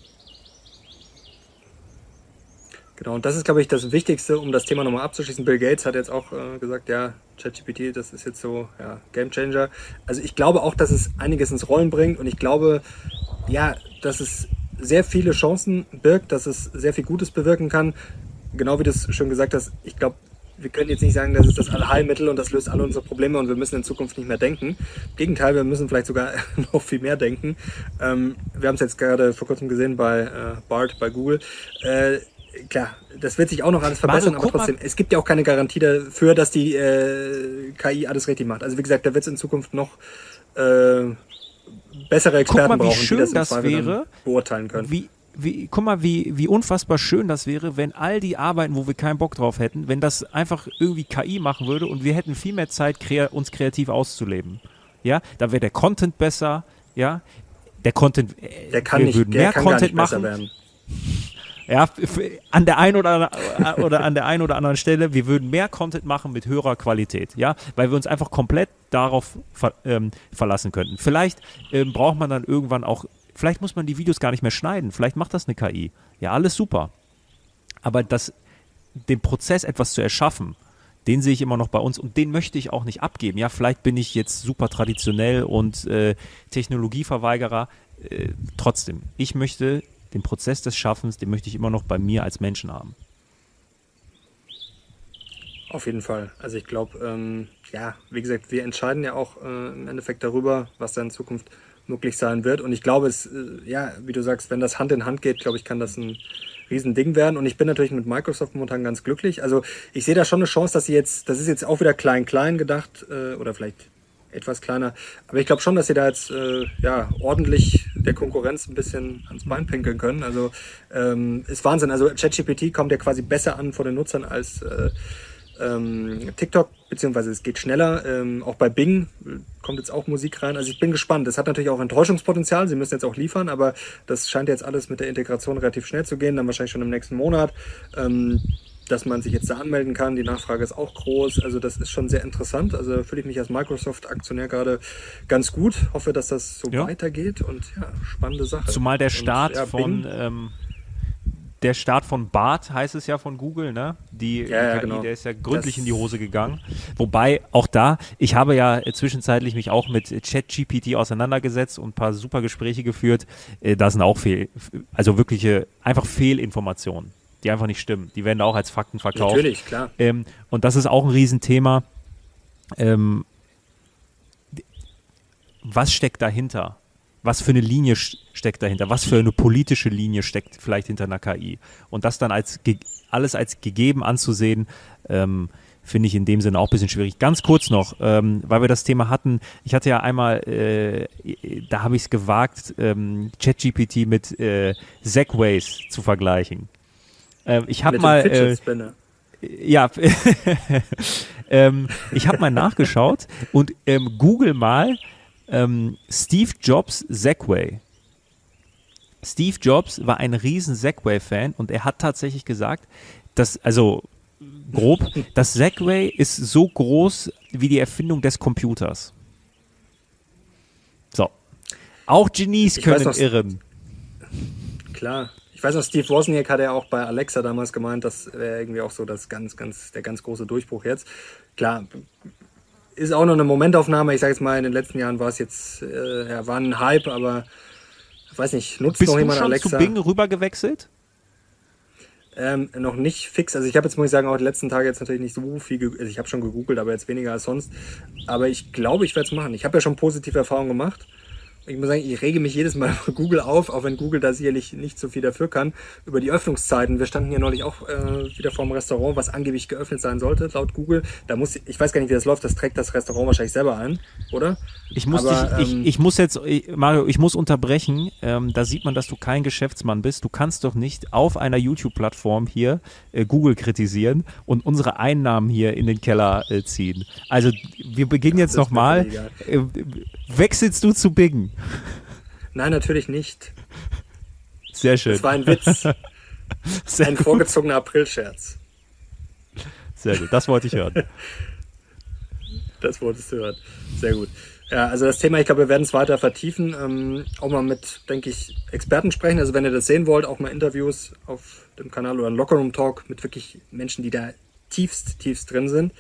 Speaker 1: Genau, und das ist, glaube ich, das Wichtigste, um das Thema nochmal abzuschließen. Bill Gates hat jetzt auch äh, gesagt, ja, ChatGPT, das ist jetzt so, ja, Game Changer. Also ich glaube auch, dass es einiges ins Rollen bringt und ich glaube, ja, dass es sehr viele Chancen birgt, dass es sehr viel Gutes bewirken kann genau wie du es schon gesagt hast, ich glaube, wir können jetzt nicht sagen, das ist das Allheilmittel und das löst alle unsere Probleme und wir müssen in Zukunft nicht mehr denken. Im Gegenteil, wir müssen vielleicht sogar noch viel mehr denken. Ähm, wir haben es jetzt gerade vor kurzem gesehen bei äh, BART, bei Google. Äh, klar, das wird sich auch noch alles verbessern, Manu, aber trotzdem, mal. es gibt ja auch keine Garantie dafür, dass die äh, KI alles richtig macht. Also wie gesagt, da wird es in Zukunft noch äh, bessere Experten
Speaker 2: mal,
Speaker 1: brauchen,
Speaker 2: die das, das wäre,
Speaker 1: beurteilen können.
Speaker 2: Wie, wie, guck mal, wie, wie unfassbar schön das wäre, wenn all die Arbeiten, wo wir keinen Bock drauf hätten, wenn das einfach irgendwie KI machen würde und wir hätten viel mehr Zeit, krea uns kreativ auszuleben. Ja, da wäre der Content besser, ja. Der Content,
Speaker 1: äh, der kann wir nicht, würden
Speaker 2: mehr Content machen.
Speaker 1: Werden.
Speaker 2: Ja, an der einen oder, oder an der einen oder anderen Stelle, wir würden mehr Content machen mit höherer Qualität, ja, weil wir uns einfach komplett darauf ver, ähm, verlassen könnten. Vielleicht ähm, braucht man dann irgendwann auch, vielleicht muss man die Videos gar nicht mehr schneiden, vielleicht macht das eine KI. Ja, alles super. Aber das, den Prozess etwas zu erschaffen, den sehe ich immer noch bei uns und den möchte ich auch nicht abgeben. Ja, vielleicht bin ich jetzt super traditionell und äh, Technologieverweigerer. Äh, trotzdem, ich möchte den Prozess des Schaffens, den möchte ich immer noch bei mir als Menschen haben.
Speaker 1: Auf jeden Fall. Also ich glaube, ähm, ja, wie gesagt, wir entscheiden ja auch äh, im Endeffekt darüber, was da in Zukunft möglich sein wird. Und ich glaube, es, äh, ja, wie du sagst, wenn das Hand in Hand geht, glaube ich, kann das ein Riesending werden. Und ich bin natürlich mit Microsoft momentan ganz glücklich. Also ich sehe da schon eine Chance, dass sie jetzt, das ist jetzt auch wieder klein-klein gedacht, äh, oder vielleicht etwas kleiner. Aber ich glaube schon, dass sie da jetzt äh, ja, ordentlich der Konkurrenz ein bisschen ans Bein pinkeln können. Also ähm, ist Wahnsinn. Also ChatGPT kommt ja quasi besser an vor den Nutzern als äh, ähm, TikTok, beziehungsweise es geht schneller. Ähm, auch bei Bing kommt jetzt auch Musik rein. Also ich bin gespannt. Es hat natürlich auch Enttäuschungspotenzial. Sie müssen jetzt auch liefern, aber das scheint jetzt alles mit der Integration relativ schnell zu gehen. Dann wahrscheinlich schon im nächsten Monat. Ähm, dass man sich jetzt da anmelden kann. Die Nachfrage ist auch groß. Also das ist schon sehr interessant. Also fühle ich mich als Microsoft-Aktionär gerade ganz gut. Hoffe, dass das so ja. weitergeht und ja, spannende Sache.
Speaker 2: Zumal der Start und, ja, von ähm, der Start von Bart heißt es ja von Google, ne? Die
Speaker 1: ja,
Speaker 2: ja,
Speaker 1: genau.
Speaker 2: der ist ja gründlich das in die Hose gegangen. Wobei auch da, ich habe ja zwischenzeitlich mich auch mit ChatGPT auseinandergesetzt und ein paar super Gespräche geführt. Äh, da sind auch Fehl, also wirkliche einfach Fehlinformationen, die einfach nicht stimmen. Die werden auch als Fakten verkauft.
Speaker 1: Natürlich, klar.
Speaker 2: Ähm, und das ist auch ein Riesenthema. Ähm, was steckt dahinter? was für eine Linie steckt dahinter, was für eine politische Linie steckt vielleicht hinter einer KI. Und das dann als alles als gegeben anzusehen, ähm, finde ich in dem Sinne auch ein bisschen schwierig. Ganz kurz noch, ähm, weil wir das Thema hatten, ich hatte ja einmal, äh, da habe ich es gewagt, ähm, ChatGPT mit äh, Segways zu vergleichen. Ähm, ich habe mal. Äh, ja, ähm, ich habe mal nachgeschaut und ähm, Google mal ähm, Steve Jobs Segway. Steve Jobs war ein riesen Segway-Fan und er hat tatsächlich gesagt, dass, also grob, das Segway ist so groß wie die Erfindung des Computers. So. Auch Genies können noch, irren.
Speaker 1: Klar. Ich weiß noch, Steve Wozniak hat ja auch bei Alexa damals gemeint, das wäre irgendwie auch so das ganz, ganz, der ganz große Durchbruch jetzt. Klar, ist auch noch eine Momentaufnahme. Ich sage jetzt mal, in den letzten Jahren war es jetzt, äh, ja, war ein Hype, aber ich weiß nicht, nutzt
Speaker 2: Bist
Speaker 1: noch jemand
Speaker 2: schon
Speaker 1: Alexa?
Speaker 2: zu Bing rüber gewechselt?
Speaker 1: Ähm, noch nicht fix. Also ich habe jetzt, muss ich sagen, auch die letzten Tage jetzt natürlich nicht so viel, also ich habe schon gegoogelt, aber jetzt weniger als sonst. Aber ich glaube, ich werde es machen. Ich habe ja schon positive Erfahrungen gemacht ich muss sagen, ich rege mich jedes Mal Google auf, auch wenn Google da sicherlich nicht so viel dafür kann, über die Öffnungszeiten. Wir standen hier neulich auch äh, wieder vor dem Restaurant, was angeblich geöffnet sein sollte, laut Google. Da muss, ich weiß gar nicht, wie das läuft, das trägt das Restaurant wahrscheinlich selber ein, oder?
Speaker 2: Ich muss, Aber, dich, ähm, ich, ich, muss jetzt, Mario, ich muss unterbrechen. Ähm, da sieht man, dass du kein Geschäftsmann bist. Du kannst doch nicht auf einer YouTube-Plattform hier äh, Google kritisieren und unsere Einnahmen hier in den Keller äh, ziehen. Also wir beginnen jetzt nochmal. Äh, wechselst du zu Biggen?
Speaker 1: Nein, natürlich nicht.
Speaker 2: Sehr schön.
Speaker 1: Das war ein Witz. Ein gut. vorgezogener Aprilscherz.
Speaker 2: Sehr gut, das wollte ich hören.
Speaker 1: Das wolltest du hören. Sehr gut. Ja, also das Thema, ich glaube, wir werden es weiter vertiefen. Ähm, auch mal mit, denke ich, Experten sprechen. Also wenn ihr das sehen wollt, auch mal Interviews auf dem Kanal oder ein Lockerroom Talk mit wirklich Menschen, die da tiefst, tiefst drin sind.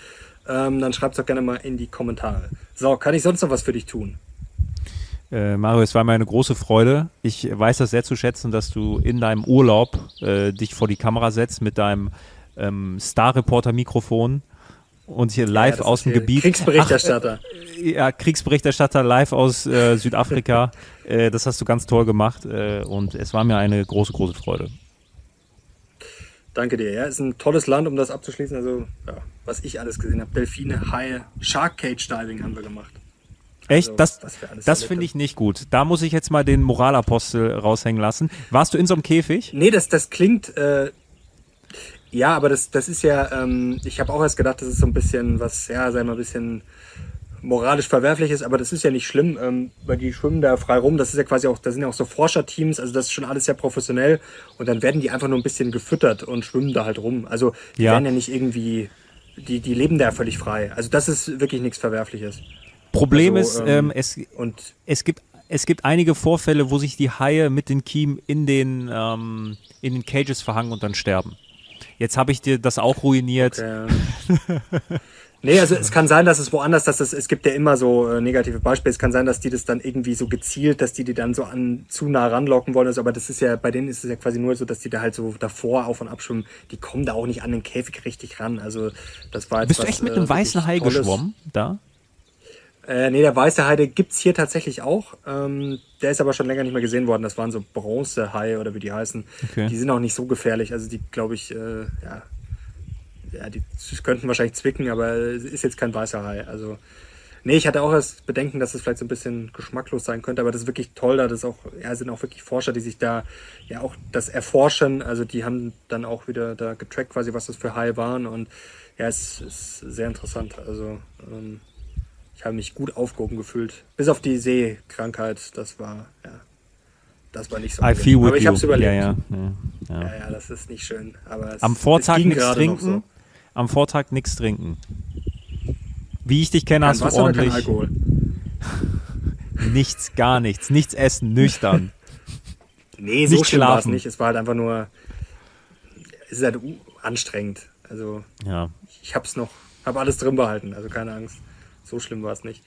Speaker 1: Ähm, dann schreibt es doch gerne mal in die Kommentare. So, kann ich sonst noch was für dich tun?
Speaker 2: Äh, Mario, es war mir eine große Freude. Ich weiß das sehr zu schätzen, dass du in deinem Urlaub äh, dich vor die Kamera setzt mit deinem ähm, Star-Reporter-Mikrofon und hier live ja, aus dem Gebiet.
Speaker 1: Kriegsberichterstatter.
Speaker 2: Ach, äh, ja, Kriegsberichterstatter live aus äh, Südafrika. Äh, das hast du ganz toll gemacht äh, und es war mir eine große, große Freude.
Speaker 1: Danke dir. Ja, ist ein tolles Land, um das abzuschließen. Also, ja, was ich alles gesehen habe. Delfine, Haie, Shark Cage Diving haben wir gemacht.
Speaker 2: Echt? Also, das das finde ich nicht gut. Da muss ich jetzt mal den Moralapostel raushängen lassen. Warst du in so einem Käfig?
Speaker 1: Nee, das, das klingt. Äh, ja, aber das, das ist ja. Ähm, ich habe auch erst gedacht, das ist so ein bisschen was, ja, sei mal ein bisschen moralisch verwerflich ist, aber das ist ja nicht schlimm, ähm, weil die schwimmen da frei rum. Das ist ja quasi auch, da sind ja auch so Forscherteams, also das ist schon alles sehr professionell und dann werden die einfach nur ein bisschen gefüttert und schwimmen da halt rum. Also die ja. werden ja nicht irgendwie, die, die leben da ja völlig frei. Also das ist wirklich nichts Verwerfliches.
Speaker 2: Problem also, ist, ähm, ähm, es, und es gibt es gibt einige Vorfälle, wo sich die Haie mit den Kiemen in den, ähm, in den Cages verhangen und dann sterben. Jetzt habe ich dir das auch ruiniert. Okay.
Speaker 1: Nee, also es kann sein, dass es woanders, dass es, es gibt ja immer so äh, negative Beispiele. Es kann sein, dass die das dann irgendwie so gezielt, dass die die dann so an zu nah ranlocken wollen. Also, aber das ist ja, bei denen ist es ja quasi nur so, dass die da halt so davor auf und abschwimmen. Die kommen da auch nicht an den Käfig richtig ran. Also das war jetzt
Speaker 2: Bist was, du echt mit einem äh, weißen Hai geschwommen da?
Speaker 1: Äh, nee, der weiße Hai, der gibt's hier tatsächlich auch. Ähm, der ist aber schon länger nicht mehr gesehen worden. Das waren so Bronzehai oder wie die heißen. Okay. Die sind auch nicht so gefährlich. Also die, glaube ich, äh, ja, ja, die könnten wahrscheinlich zwicken, aber es ist jetzt kein weißer Hai. Also, nee, ich hatte auch das Bedenken, dass es vielleicht so ein bisschen geschmacklos sein könnte, aber das ist wirklich toll, da das auch, ja, sind auch wirklich Forscher, die sich da ja auch das erforschen. Also, die haben dann auch wieder da getrackt quasi, was das für Haie waren und ja, es ist sehr interessant. Also, ähm, habe mich gut aufgehoben gefühlt. Bis auf die Seekrankheit, das war, ja, das war nicht so.
Speaker 2: I feel with
Speaker 1: aber ich habe es überlebt.
Speaker 2: Ja ja.
Speaker 1: Ja, ja. ja, das ist nicht schön. Aber es,
Speaker 2: Am Vortag nichts trinken. So am Vortag nichts trinken. Wie ich dich kenne, kein hast Wasser du ordentlich. Oder kein Alkohol? nichts, gar nichts. Nichts essen, nüchtern.
Speaker 1: nee, so nicht schlimm war es nicht. Es war halt einfach nur. Es ist halt anstrengend. Also, ja. ich hab's noch, habe alles drin behalten, also keine Angst. So schlimm war es nicht.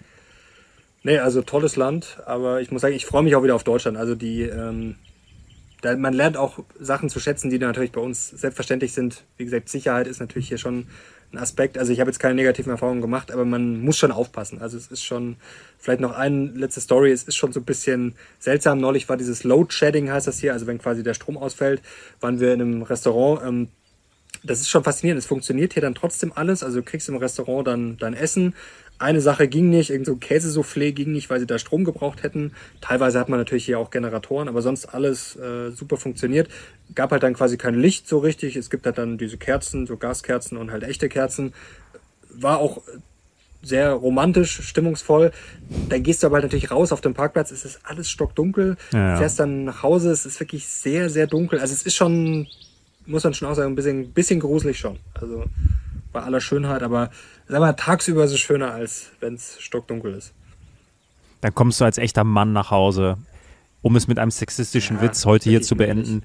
Speaker 1: Nee, also tolles Land, aber ich muss sagen, ich freue mich auch wieder auf Deutschland. Also die, ähm, da, man lernt auch Sachen zu schätzen, die natürlich bei uns selbstverständlich sind. Wie gesagt, Sicherheit ist natürlich hier schon ein Aspekt. Also ich habe jetzt keine negativen Erfahrungen gemacht, aber man muss schon aufpassen. Also es ist schon, vielleicht noch eine letzte Story, es ist schon so ein bisschen seltsam. Neulich war dieses Load Shedding, heißt das hier, also wenn quasi der Strom ausfällt, waren wir in einem Restaurant. Ähm, das ist schon faszinierend. Es funktioniert hier dann trotzdem alles. Also du kriegst im Restaurant dann dein Essen, eine Sache ging nicht, irgend so Käsesoufflé ging nicht, weil sie da Strom gebraucht hätten. Teilweise hat man natürlich hier auch Generatoren, aber sonst alles äh, super funktioniert. Gab halt dann quasi kein Licht so richtig. Es gibt halt dann diese Kerzen, so Gaskerzen und halt echte Kerzen. War auch sehr romantisch, stimmungsvoll. Dann gehst du aber halt natürlich raus auf dem Parkplatz, es ist alles stockdunkel, ja, ja. fährst dann nach Hause, es ist wirklich sehr, sehr dunkel. Also es ist schon, muss man schon auch sagen, ein bisschen, bisschen gruselig schon. Also bei aller Schönheit, aber sag mal, tagsüber ist es schöner, als wenn es stockdunkel ist.
Speaker 2: Dann kommst du als echter Mann nach Hause, um es mit einem sexistischen ja, Witz heute hier zu beenden.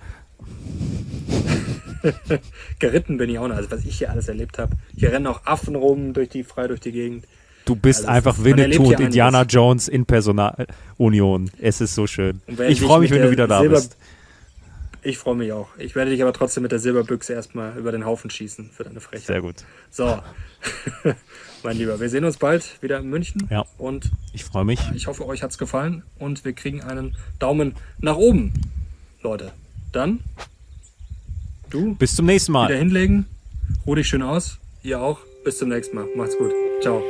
Speaker 1: Geritten bin ich auch noch, also was ich hier alles erlebt habe. Hier rennen auch Affen rum durch die, frei durch die Gegend.
Speaker 2: Du bist also einfach Winnetou und Indiana Jones in Personalunion. Es ist so schön. Ich freue mich, wenn du wieder da Silber bist.
Speaker 1: Ich freue mich auch. Ich werde dich aber trotzdem mit der Silberbüchse erstmal über den Haufen schießen für deine Frechheit.
Speaker 2: Sehr gut.
Speaker 1: So, mein Lieber, wir sehen uns bald wieder in München.
Speaker 2: Ja. Und ich freue mich.
Speaker 1: Ich hoffe, euch hat es gefallen und wir kriegen einen Daumen nach oben, Leute. Dann, du.
Speaker 2: Bis zum nächsten Mal.
Speaker 1: Wieder hinlegen. Ruh dich schön aus. Ihr auch. Bis zum nächsten Mal. Macht's gut. Ciao.